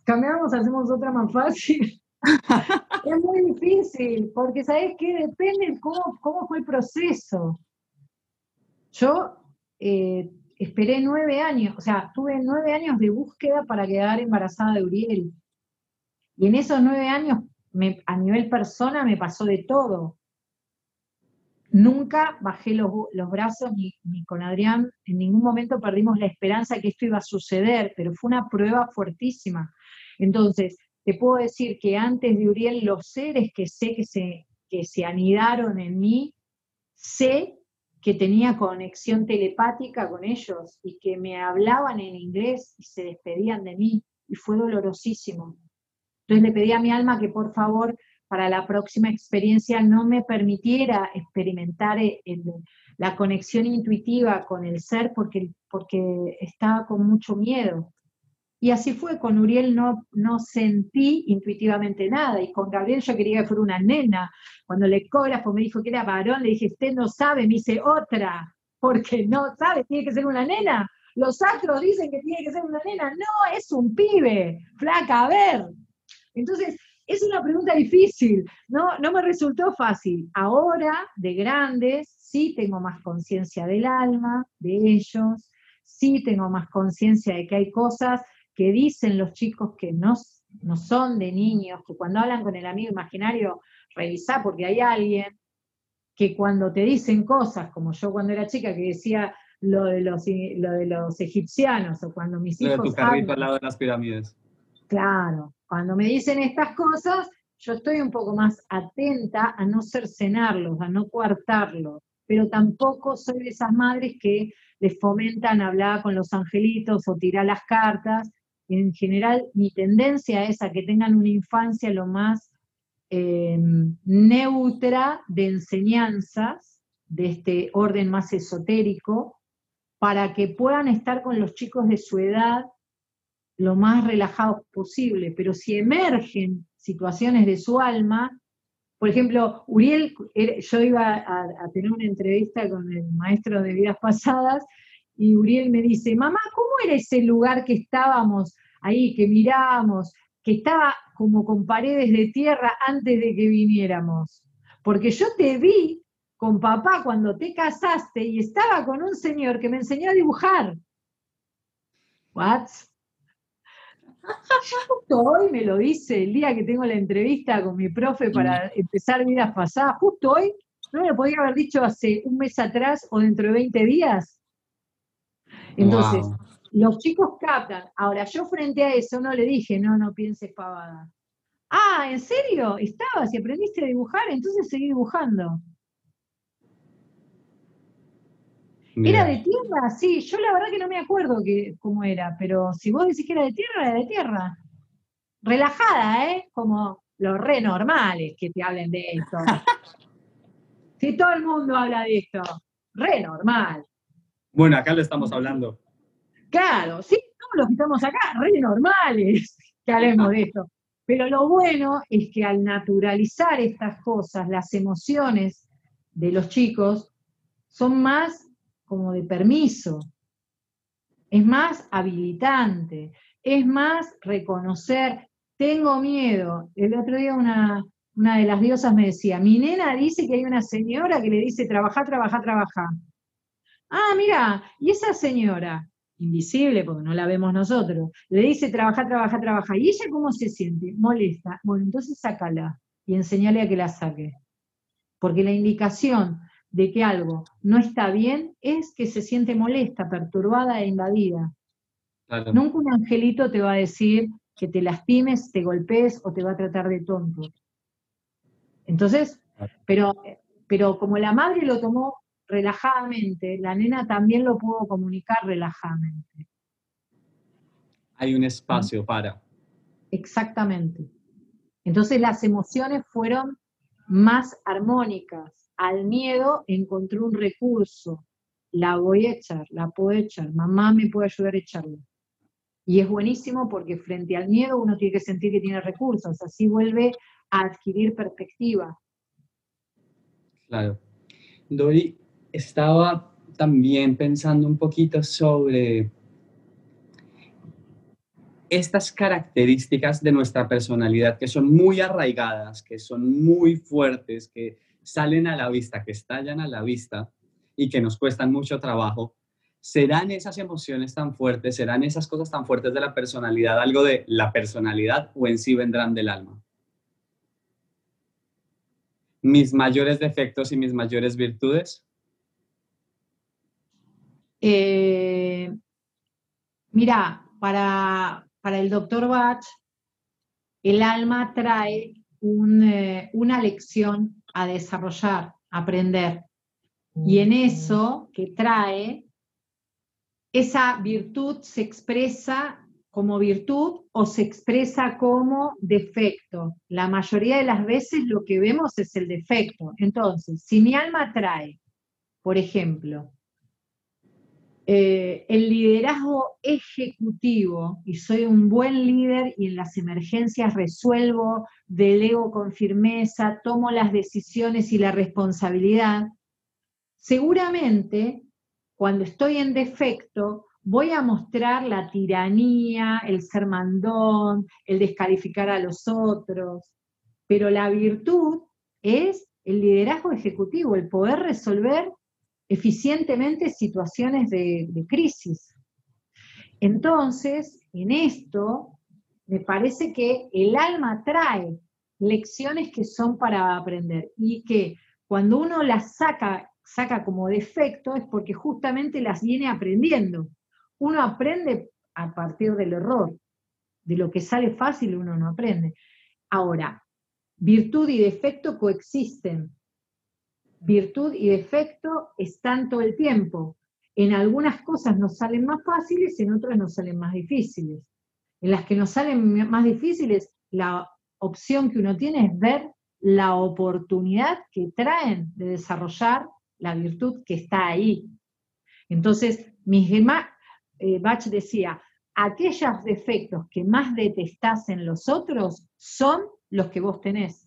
Cambiamos, hacemos otra más fácil. es muy difícil, porque ¿sabes qué? Depende cómo, cómo fue el proceso. Yo eh, esperé nueve años, o sea, tuve nueve años de búsqueda para quedar embarazada de Uriel. Y en esos nueve años, a nivel persona, me pasó de todo. Nunca bajé los, brazos ni, con Adrián, en ningún momento perdimos la esperanza que esto iba a suceder, pero fue una prueba fuertísima. Entonces, te puedo decir que antes de Uriel, los seres que sé que se, que se anidaron en mí, sé que tenía conexión telepática con ellos y que me hablaban en inglés y se despedían de mí, y fue dolorosísimo. Entonces le pedí a mi alma que por favor para la próxima experiencia no me permitiera experimentar la conexión intuitiva con el ser porque, porque estaba con mucho miedo. Y así fue, con Uriel no, no sentí intuitivamente nada, y con Gabriel yo quería que fuera una nena. Cuando el ecógrafo me dijo que era varón, le dije, usted no sabe, me dice otra, porque no sabe, tiene que ser una nena. Los astros dicen que tiene que ser una nena, no, es un pibe, flaca, a ver. Entonces, es una pregunta difícil, no, no me resultó fácil. Ahora, de grandes, sí tengo más conciencia del alma, de ellos, sí tengo más conciencia de que hay cosas que dicen los chicos que no, no son de niños, que cuando hablan con el amigo imaginario, revisá porque hay alguien que cuando te dicen cosas, como yo cuando era chica que decía lo de los, lo de los egipcianos, o cuando mis hijos... Lo de tu carrito al lado de las pirámides. Claro, cuando me dicen estas cosas, yo estoy un poco más atenta a no cercenarlos, a no coartarlos, pero tampoco soy de esas madres que les fomentan hablar con los angelitos o tirar las cartas. En general, mi tendencia es a que tengan una infancia lo más eh, neutra de enseñanzas de este orden más esotérico, para que puedan estar con los chicos de su edad lo más relajados posible, pero si emergen situaciones de su alma, por ejemplo, Uriel, yo iba a, tener una entrevista con el maestro de vidas pasadas y Uriel me dice, mamá, ¿cómo era ese lugar que estábamos ahí, que mirábamos, que estaba como con paredes de tierra antes de que viniéramos? Porque yo te vi con papá cuando te casaste y estaba con un señor que me enseñó a dibujar. ¿What? Justo hoy me lo dice, el día que tengo la entrevista con mi profe para empezar vidas pasadas, justo hoy, no me lo podía haber dicho hace un mes atrás o dentro de 20 días. Entonces, los chicos captan. Ahora, yo frente a eso no le dije, no, no pienses pavada. Ah, ¿en serio? ¿Estabas y aprendiste a dibujar? Entonces seguí dibujando. ¿Era de tierra? Sí, yo la verdad que no me acuerdo que, cómo era, pero si vos decís que era de tierra, era de tierra. Relajada, ¿eh? Como los re normales que te hablen de esto. si todo el mundo habla de esto, re normal. Bueno, acá lo estamos hablando. Claro, sí, todos los que estamos acá, re normales que hablemos de esto. Pero lo bueno es que al naturalizar estas cosas, las emociones de los chicos son más como de permiso, es más habilitante, es más reconocer, tengo miedo. El otro día una, una de las diosas me decía, mi nena dice que hay una señora que le dice, trabaja, trabaja, trabaja. Ah, mira, y esa señora, invisible porque no la vemos nosotros, le dice, trabaja, trabaja, trabaja. ¿Y ella cómo se siente? Molesta. Bueno, entonces sácala y enseñale a que la saque. Porque la indicación de que algo no está bien es que se siente molesta, perturbada e invadida. Nunca un angelito te va a decir que te lastimes, te golpees o te va a tratar de tonto. Entonces, pero, pero como la madre lo tomó relajadamente, la nena también lo pudo comunicar relajadamente. Hay un espacio para. Exactamente. Entonces las emociones fueron más armónicas, al miedo encontré un recurso, la voy a echar, la puedo echar, mamá me puede ayudar a echarla. Y es buenísimo porque frente al miedo uno tiene que sentir que tiene recursos, así vuelve a adquirir perspectiva. Claro. Dori, estaba también pensando un poquito sobre estas características de nuestra personalidad que son muy arraigadas, que son muy fuertes, que salen a la vista, que estallan a la vista y que nos cuestan mucho trabajo, ¿serán esas emociones tan fuertes, serán esas cosas tan fuertes de la personalidad algo de la personalidad o en sí vendrán del alma? ¿Mis mayores defectos y mis mayores virtudes? Eh, mira, para, para, el doctor Bach, el alma trae eh, una lección a desarrollar, a aprender. Y en eso que trae, esa virtud se expresa como virtud o se expresa como defecto. La mayoría de las veces lo que vemos es el defecto. Entonces, si mi alma trae, por ejemplo, eh, el liderazgo ejecutivo y soy un buen líder y en las emergencias resuelvo, delego con firmeza, tomo las decisiones y la responsabilidad, seguramente cuando estoy en defecto voy a mostrar la tiranía, el ser mandón, el descalificar a los otros, pero la virtud es el liderazgo ejecutivo, el poder resolver eficientemente situaciones de, crisis. Entonces, en esto, me parece que el alma trae lecciones que son para aprender y que cuando uno las saca, saca como defecto es porque justamente las viene aprendiendo. Uno aprende a partir del error, de lo que sale fácil uno no aprende. Ahora, virtud y defecto coexisten virtud y defecto están todo el tiempo. En algunas cosas nos salen más fáciles, en otras nos salen más difíciles. En las que nos salen más difíciles, la opción que uno tiene es ver la oportunidad que traen de desarrollar la virtud que está ahí. Entonces, mi eh, Bach decía, aquellos defectos que más detestás en los otros son los que vos tenés.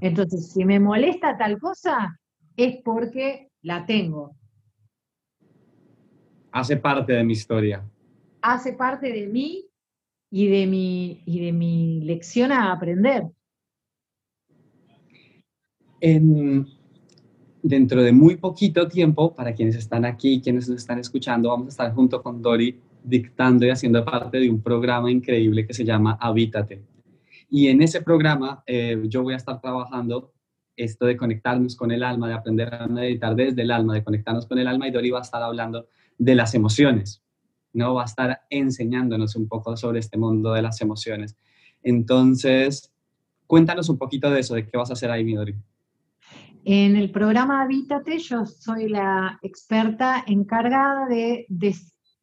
Entonces, si me molesta tal cosa, es porque la tengo. Hace parte de mi historia. Hace parte de mí y de mi, y de mi lección a aprender. dentro de muy poquito tiempo, para quienes están aquí, quienes nos están escuchando, vamos a estar junto con Dori dictando y haciendo parte de un programa increíble que se llama Habítate. Y en ese programa eh, yo voy a estar trabajando esto de conectarnos con el alma, de aprender a meditar desde el alma, de conectarnos con el alma y Dori va a estar hablando de las emociones, ¿no? Va a estar enseñándonos un poco sobre este mundo de las emociones. Entonces, cuéntanos un poquito de eso, de qué vas a hacer ahí, mi Dori. En el programa Habítate yo soy la experta encargada de,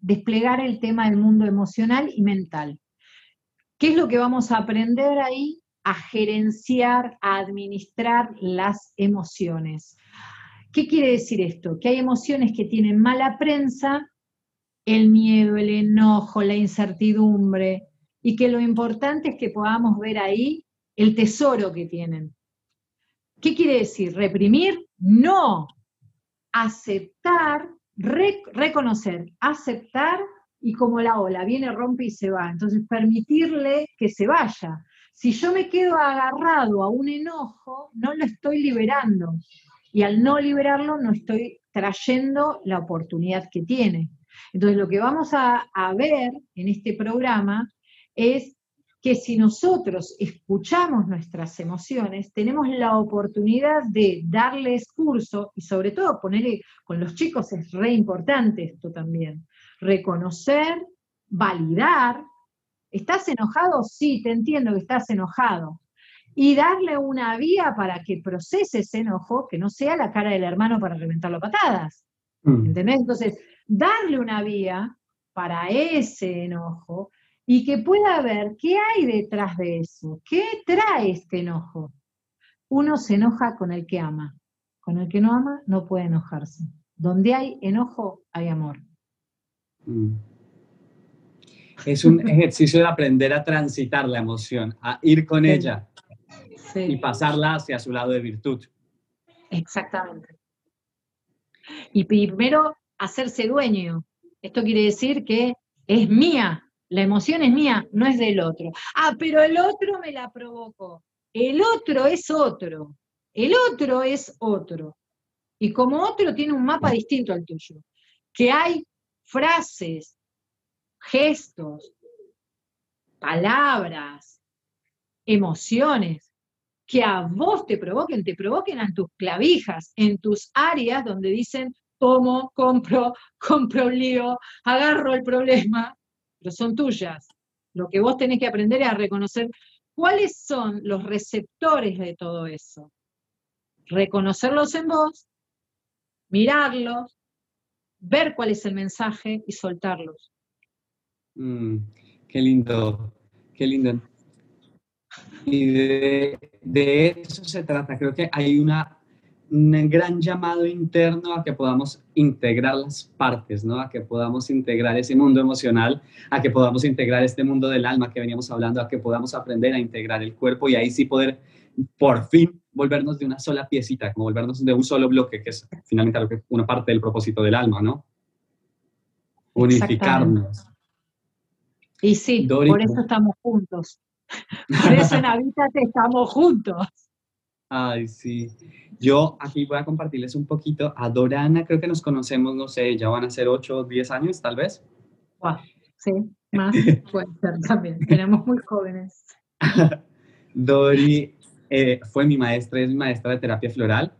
desplegar el tema del mundo emocional y mental. ¿Qué es lo que vamos a aprender ahí? A gerenciar, a administrar las emociones. ¿Qué quiere decir esto? Que hay emociones que tienen mala prensa, el miedo, el enojo, la incertidumbre, y que lo importante es que podamos ver ahí el tesoro que tienen. ¿Qué quiere decir? ¿Reprimir? No. Aceptar, reconocer, aceptar y como la ola viene, rompe y se va. Entonces, permitirle que se vaya. Si yo me quedo agarrado a un enojo, no lo estoy liberando. Y al no liberarlo, no estoy trayendo la oportunidad que tiene. Entonces, lo que vamos a, ver en este programa es que si nosotros escuchamos nuestras emociones, tenemos la oportunidad de darles curso y sobre todo ponerle, con los chicos es re importante esto también, reconocer, validar, ¿estás enojado? Sí, te entiendo que estás enojado. Y darle una vía para que procese ese enojo, que no sea la cara del hermano para reventarlo a patadas. Mm. ¿Entendés? Entonces, darle una vía para ese enojo y que pueda ver qué hay detrás de eso, qué trae este enojo. Uno se enoja con el que ama, con el que no ama no puede enojarse. Donde hay enojo, hay amor. Mm. Es un ejercicio de aprender a transitar la emoción, a ir con ella y pasarla hacia su lado de virtud. Exactamente. Y primero, hacerse dueño. Esto quiere decir que es mía, la emoción es mía, no es del otro. Ah, pero el otro me la provocó. El otro es otro. El otro es otro. Y como otro tiene un mapa distinto al tuyo. Que hay frases, gestos, palabras, emociones que a vos te provoquen, te provoquen en tus clavijas, en tus áreas donde dicen, tomo, compro, compro un lío, agarro el problema, pero son tuyas. Lo que vos tenés que aprender es a reconocer cuáles son los receptores de todo eso. Reconocerlos en vos, mirarlos, ver cuál es el mensaje y soltarlos. Mm, qué lindo, qué lindo. Y de, de, eso se trata. Creo que hay una un gran llamado interno a que podamos integrar las partes, ¿no? A que podamos integrar ese mundo emocional, a que podamos integrar este mundo del alma que veníamos hablando, a que podamos aprender a integrar el cuerpo y ahí sí poder por fin volvernos de una sola piecita, como volvernos de un solo bloque, que es finalmente lo que una parte del propósito del alma, ¿no? Unificarnos. Y sí, por eso estamos juntos. Por eso en Habitat estamos juntos. Ay, sí. Yo aquí voy a compartirles un poquito. A Dorana creo que nos conocemos, no sé, ya van a ser 8 o 10 años, tal vez. sí, más puede ser también. Éramos muy jóvenes. Dori eh, fue mi maestra, es mi maestra de terapia floral,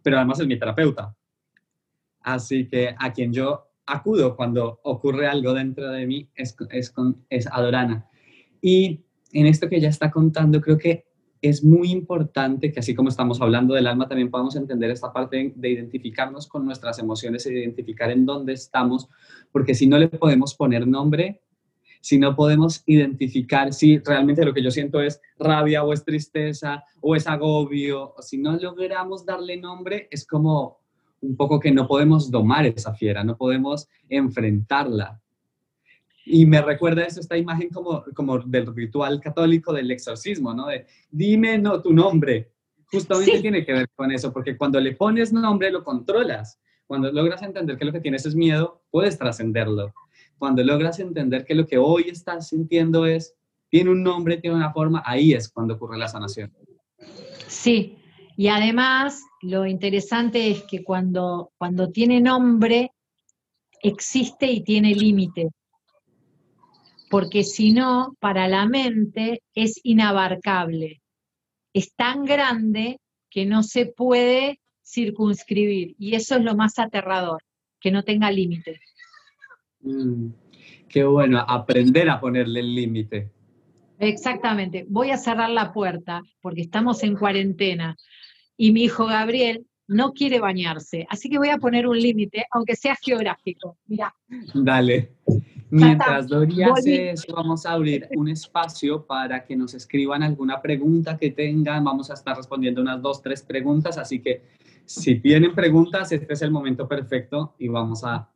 pero además es mi terapeuta. Así que a quien yo acudo cuando ocurre algo dentro de mí es, es, con, es a Dorana. Y en esto que ella está contando, creo que es muy importante que así como estamos hablando del alma, también podamos entender esta parte de identificarnos con nuestras emociones e identificar en dónde estamos, porque si no le podemos poner nombre, si no podemos identificar si realmente lo que yo siento es rabia o es tristeza o es agobio, o si no logramos darle nombre, es como un poco que no podemos domar esa fiera, no podemos enfrentarla. Y me recuerda eso, esta imagen como, como del ritual católico del exorcismo, ¿no? De dime no, tu nombre. Justamente tiene que ver con eso, porque cuando le pones nombre lo controlas. Cuando logras entender que lo que tienes es miedo, puedes trascenderlo. Cuando logras entender que lo que hoy estás sintiendo es, tiene un nombre, tiene una forma, ahí es cuando ocurre la sanación. Sí, y además lo interesante es que cuando, cuando tiene nombre, existe y tiene límite. Porque si no, para la mente es inabarcable. Es tan grande que no se puede circunscribir. Y eso es lo más aterrador, que no tenga límite. Mm, qué bueno, aprender a ponerle el límite. Exactamente. Voy a cerrar la puerta porque estamos en cuarentena y mi hijo Gabriel no quiere bañarse, así que voy a poner un límite, aunque sea geográfico. Mira. Dale. Mientras Doria hace eso, vamos a abrir un espacio para que nos escriban alguna pregunta que tengan. Vamos a estar respondiendo unas dos, tres preguntas, así que si tienen preguntas, este es el momento perfecto y vamos a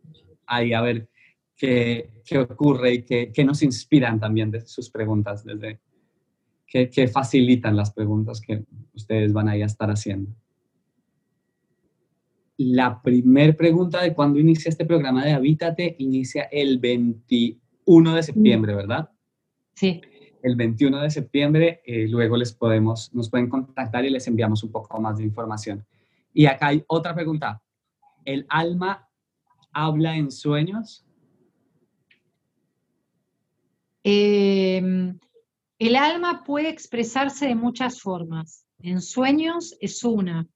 ahí a ver qué, qué ocurre y qué, qué, nos inspiran también de sus preguntas, desde qué, qué facilitan las preguntas que ustedes van ahí a estar haciendo. La primera pregunta de cuándo inicia este programa de Habítate inicia el 21 de septiembre, ¿verdad? Sí. El 21 de septiembre, eh, luego les podemos, nos pueden contactar y les enviamos un poco más de información. Y acá hay otra pregunta. ¿El alma habla en sueños? Em, el alma puede expresarse de muchas formas. En sueños es una.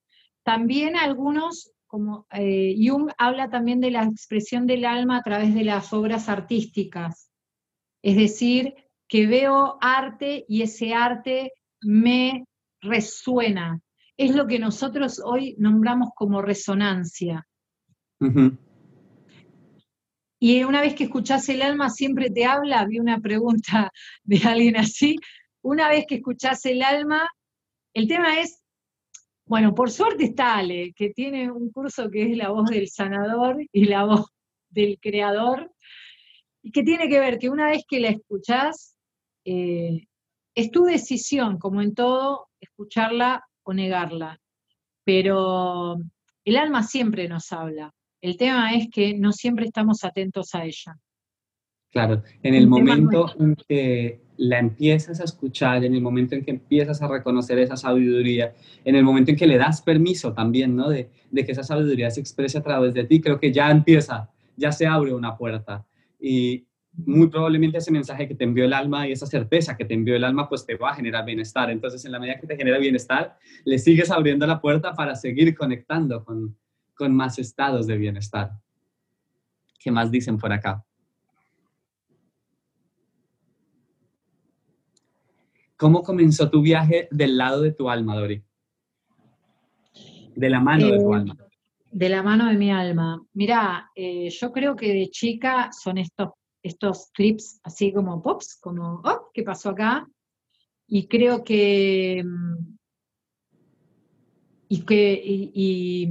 También algunos, como eh, Jung habla también de la expresión del alma a través de las obras artísticas. Es decir, que veo arte y ese arte me resuena, es lo que nosotros hoy nombramos como resonancia. Y una vez que escuchás el alma siempre te habla, vi una pregunta de alguien así, una vez que escuchás el alma, el tema es, bueno, por suerte está Ale, que tiene un curso que es la voz del sanador y la voz del creador, y que tiene que ver que una vez que la escuchás, eh, es tu decisión, como en todo, escucharla o negarla. Pero el alma siempre nos habla. El tema es que no siempre estamos atentos a ella. Claro, en el, momento en que la empiezas a escuchar, en el momento en que empiezas a reconocer esa sabiduría, en el momento en que le das permiso también, ¿no? De, de que esa sabiduría se exprese a través de ti, creo que ya empieza, ya se abre una puerta. Y, muy probablemente ese mensaje que te envió el alma y esa certeza que te envió el alma, pues te va a generar bienestar. Entonces, en la medida que te genera bienestar, le sigues abriendo la puerta para seguir conectando con, con más estados de bienestar. ¿Qué más dicen por acá? ¿Cómo comenzó tu viaje del lado de tu alma, Dori? De la mano de tu eh, alma. De la mano de mi alma. Mira, eh, yo creo que de chica son estos estos trips así como pops, como, oh, ¿qué pasó acá? Y creo que, mm, y, que y, y,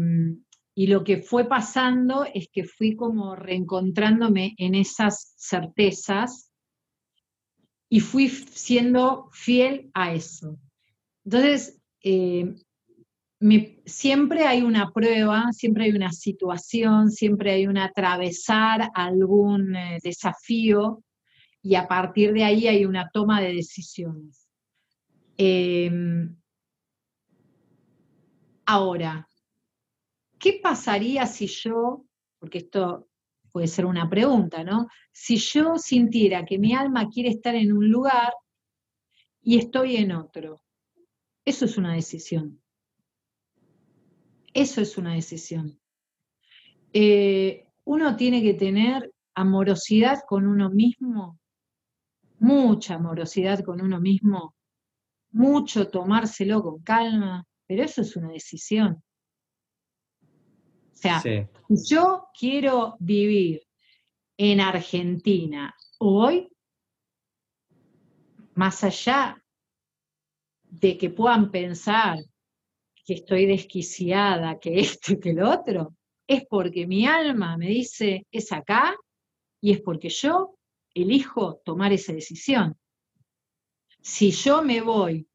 lo que fue pasando es que fui como reencontrándome en esas certezas y fui siendo fiel a eso. Entonces, eh, siempre hay una prueba, siempre hay una situación, siempre hay un atravesar algún eh, desafío y a partir de ahí hay una toma de decisiones. Em, ahora, ¿qué pasaría si yo, porque esto puede ser una pregunta, ¿no? Si yo sintiera que mi alma quiere estar en un lugar y estoy en otro, eso es una decisión. Eso es una decisión. Eh, uno tiene que tener amorosidad con uno mismo, mucha amorosidad con uno mismo, mucho tomárselo con calma, pero eso es una decisión. O sea, yo quiero vivir en Argentina hoy, más allá de que puedan pensar que estoy desquiciada, que esto y que lo otro, es porque mi alma me dice, es acá, y es porque yo elijo tomar esa decisión. Si yo me voy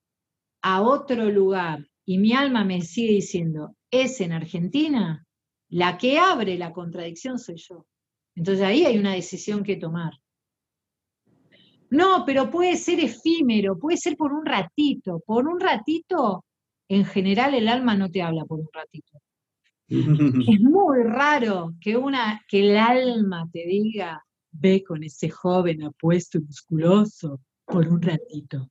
a otro lugar y mi alma me sigue diciendo, es en Argentina, la que abre la contradicción soy yo. Entonces ahí hay una decisión que tomar. No, pero puede ser efímero, puede ser por un ratito. Por un ratito, en general el alma no te habla por un ratito. es muy raro que, una, que el alma te diga, ve con ese joven apuesto y musculoso por un ratito.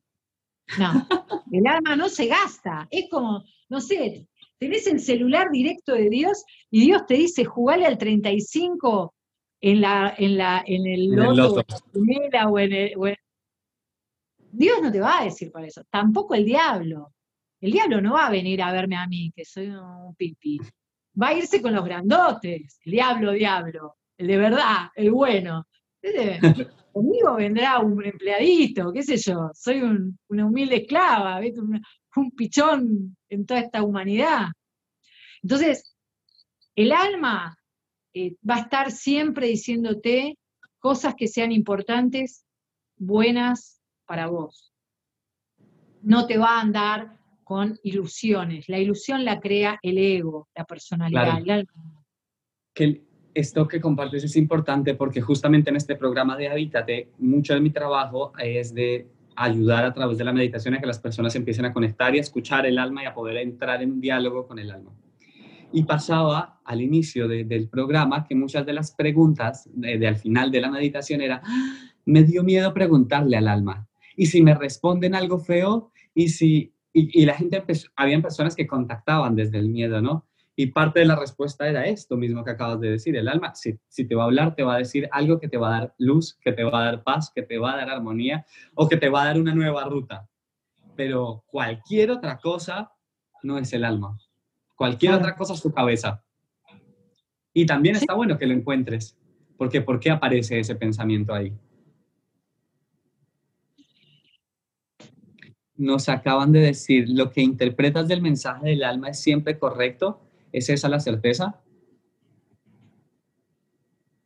No, el alma no se gasta. Es como, no sé, tenés el celular directo de Dios y Dios te dice, jugale al 35 en, la, en, la, en el loto, o en el, Dios no te va a decir por eso, tampoco el diablo. El diablo no va a venir a verme a mí, que soy un pipi. Va a irse con los grandotes, el diablo, diablo, el de verdad, el bueno. Conmigo vendrá un empleadito, qué sé yo, soy una humilde esclava, Un, pichón en toda esta humanidad. Entonces, el alma eh, va a estar siempre diciéndote cosas que sean importantes, buenas para vos. No te va a andar con ilusiones. La ilusión la crea el ego, la personalidad. El alma. Que esto que compartes es importante porque justamente en este programa de Habítate, mucho de mi trabajo es de ayudar a través de la meditación a que las personas empiecen a conectar y a escuchar el alma y a poder entrar en diálogo con el alma. Y pasaba al inicio del programa que muchas de las preguntas de, al final de la meditación era, ah, me dio miedo preguntarle al alma. Y si me responden algo feo, y si, y, la gente, habían personas que contactaban desde el miedo, ¿no? Y parte de la respuesta era esto mismo que acabas de decir. El alma, si, si, te va a hablar, te va a decir algo que te va a dar luz, que te va a dar paz, que te va a dar armonía o que te va a dar una nueva ruta. Pero cualquier otra cosa no es el alma. Cualquier otra cosa es tu cabeza. Y también está bueno que lo encuentres, porque ¿por qué aparece ese pensamiento ahí? Nos acaban de decir, lo que interpretas del mensaje del alma es siempre correcto ¿Es esa la certeza?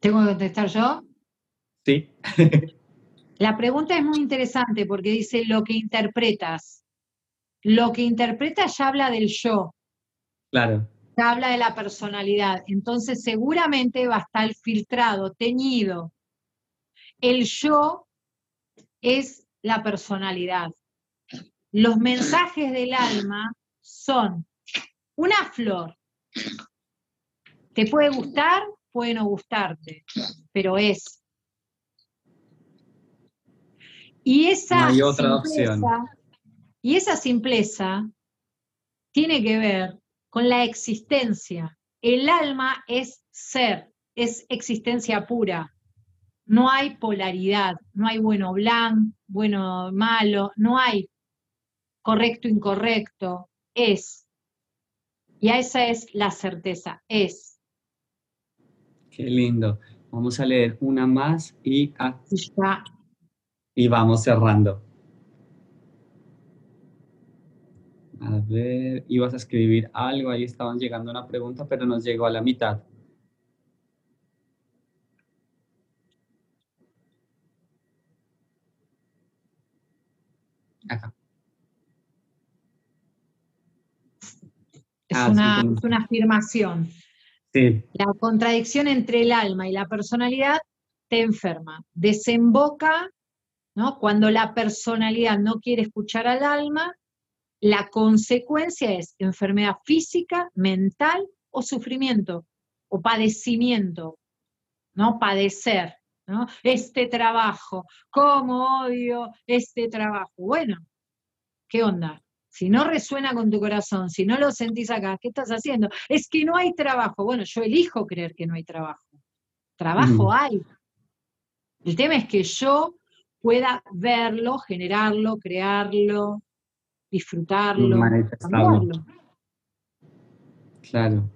¿Tengo que contestar yo? Sí. la pregunta es muy interesante porque dice lo que interpretas. Lo que interpretas ya habla del yo. Claro. Ya habla de la personalidad. Entonces seguramente va a estar filtrado, teñido. El yo es la personalidad. Los mensajes del alma son una flor te puede gustar, puede no gustarte, pero es. Y esa hay otra opción. Y esa simpleza tiene que ver con la existencia. El alma es ser, es existencia pura. No hay polaridad, no hay bueno blanco, bueno malo, no hay correcto incorrecto, es. Y esa es la certeza, es. Qué lindo. Vamos a leer una más y, y vamos cerrando. A ver, ibas a escribir algo, ahí estaban llegando una pregunta, pero nos llegó a la mitad. Acá. Ah, es, una, afirmación. La contradicción entre el alma y la personalidad te enferma. Desemboca, ¿no? Cuando la personalidad no quiere escuchar al alma, la consecuencia es enfermedad física, mental o sufrimiento o padecimiento, ¿no? Padecer, ¿no? Este trabajo, ¿cómo odio este trabajo? Bueno, ¿qué onda? Si no resuena con tu corazón, si no lo sentís acá, ¿qué estás haciendo? Es que no hay trabajo. Bueno, yo elijo creer que no hay trabajo. Trabajo hay. El tema es que yo pueda verlo, generarlo, crearlo, disfrutarlo, Claro.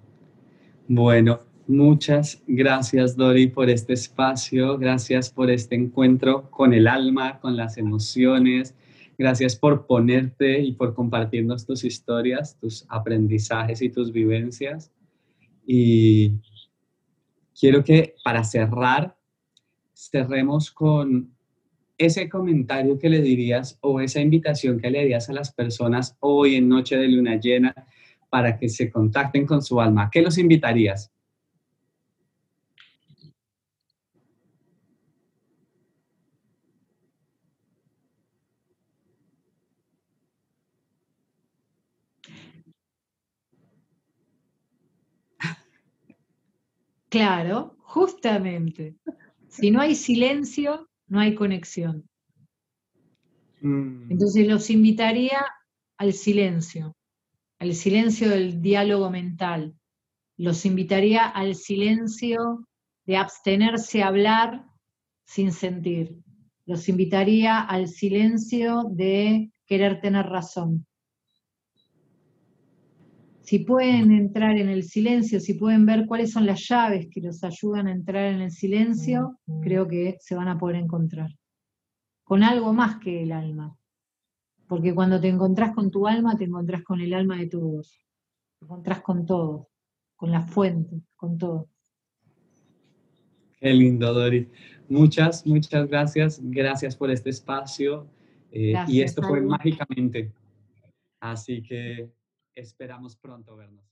Bueno, muchas gracias Dori por este espacio, gracias por este encuentro con el alma, con las emociones, Gracias por ponerte y por compartirnos tus historias, tus aprendizajes y tus vivencias. Y quiero que para cerrar, cerremos con ese comentario que le dirías o esa invitación que le dirías a las personas hoy en Noche de Luna Llena para que se contacten con su alma. ¿Qué los invitarías? Claro, justamente. Si no hay silencio, no hay conexión. Mm. Entonces los invitaría al silencio, al silencio del diálogo mental. Los invitaría al silencio de abstenerse a hablar sin sentir. Los invitaría al silencio de querer tener razón si pueden entrar en el silencio, si pueden ver cuáles son las llaves que los ayudan a entrar en el silencio, creo que se van a poder encontrar con algo más que el alma. Porque cuando te encontrás con tu alma, te encontrás con el alma de todos. Te encontrás con todo, con la fuente, con todo. Qué lindo, Dori. Muchas, muchas gracias. Gracias por este espacio. Eh, y esto fue mágicamente. Así que Esperamos pronto vernos.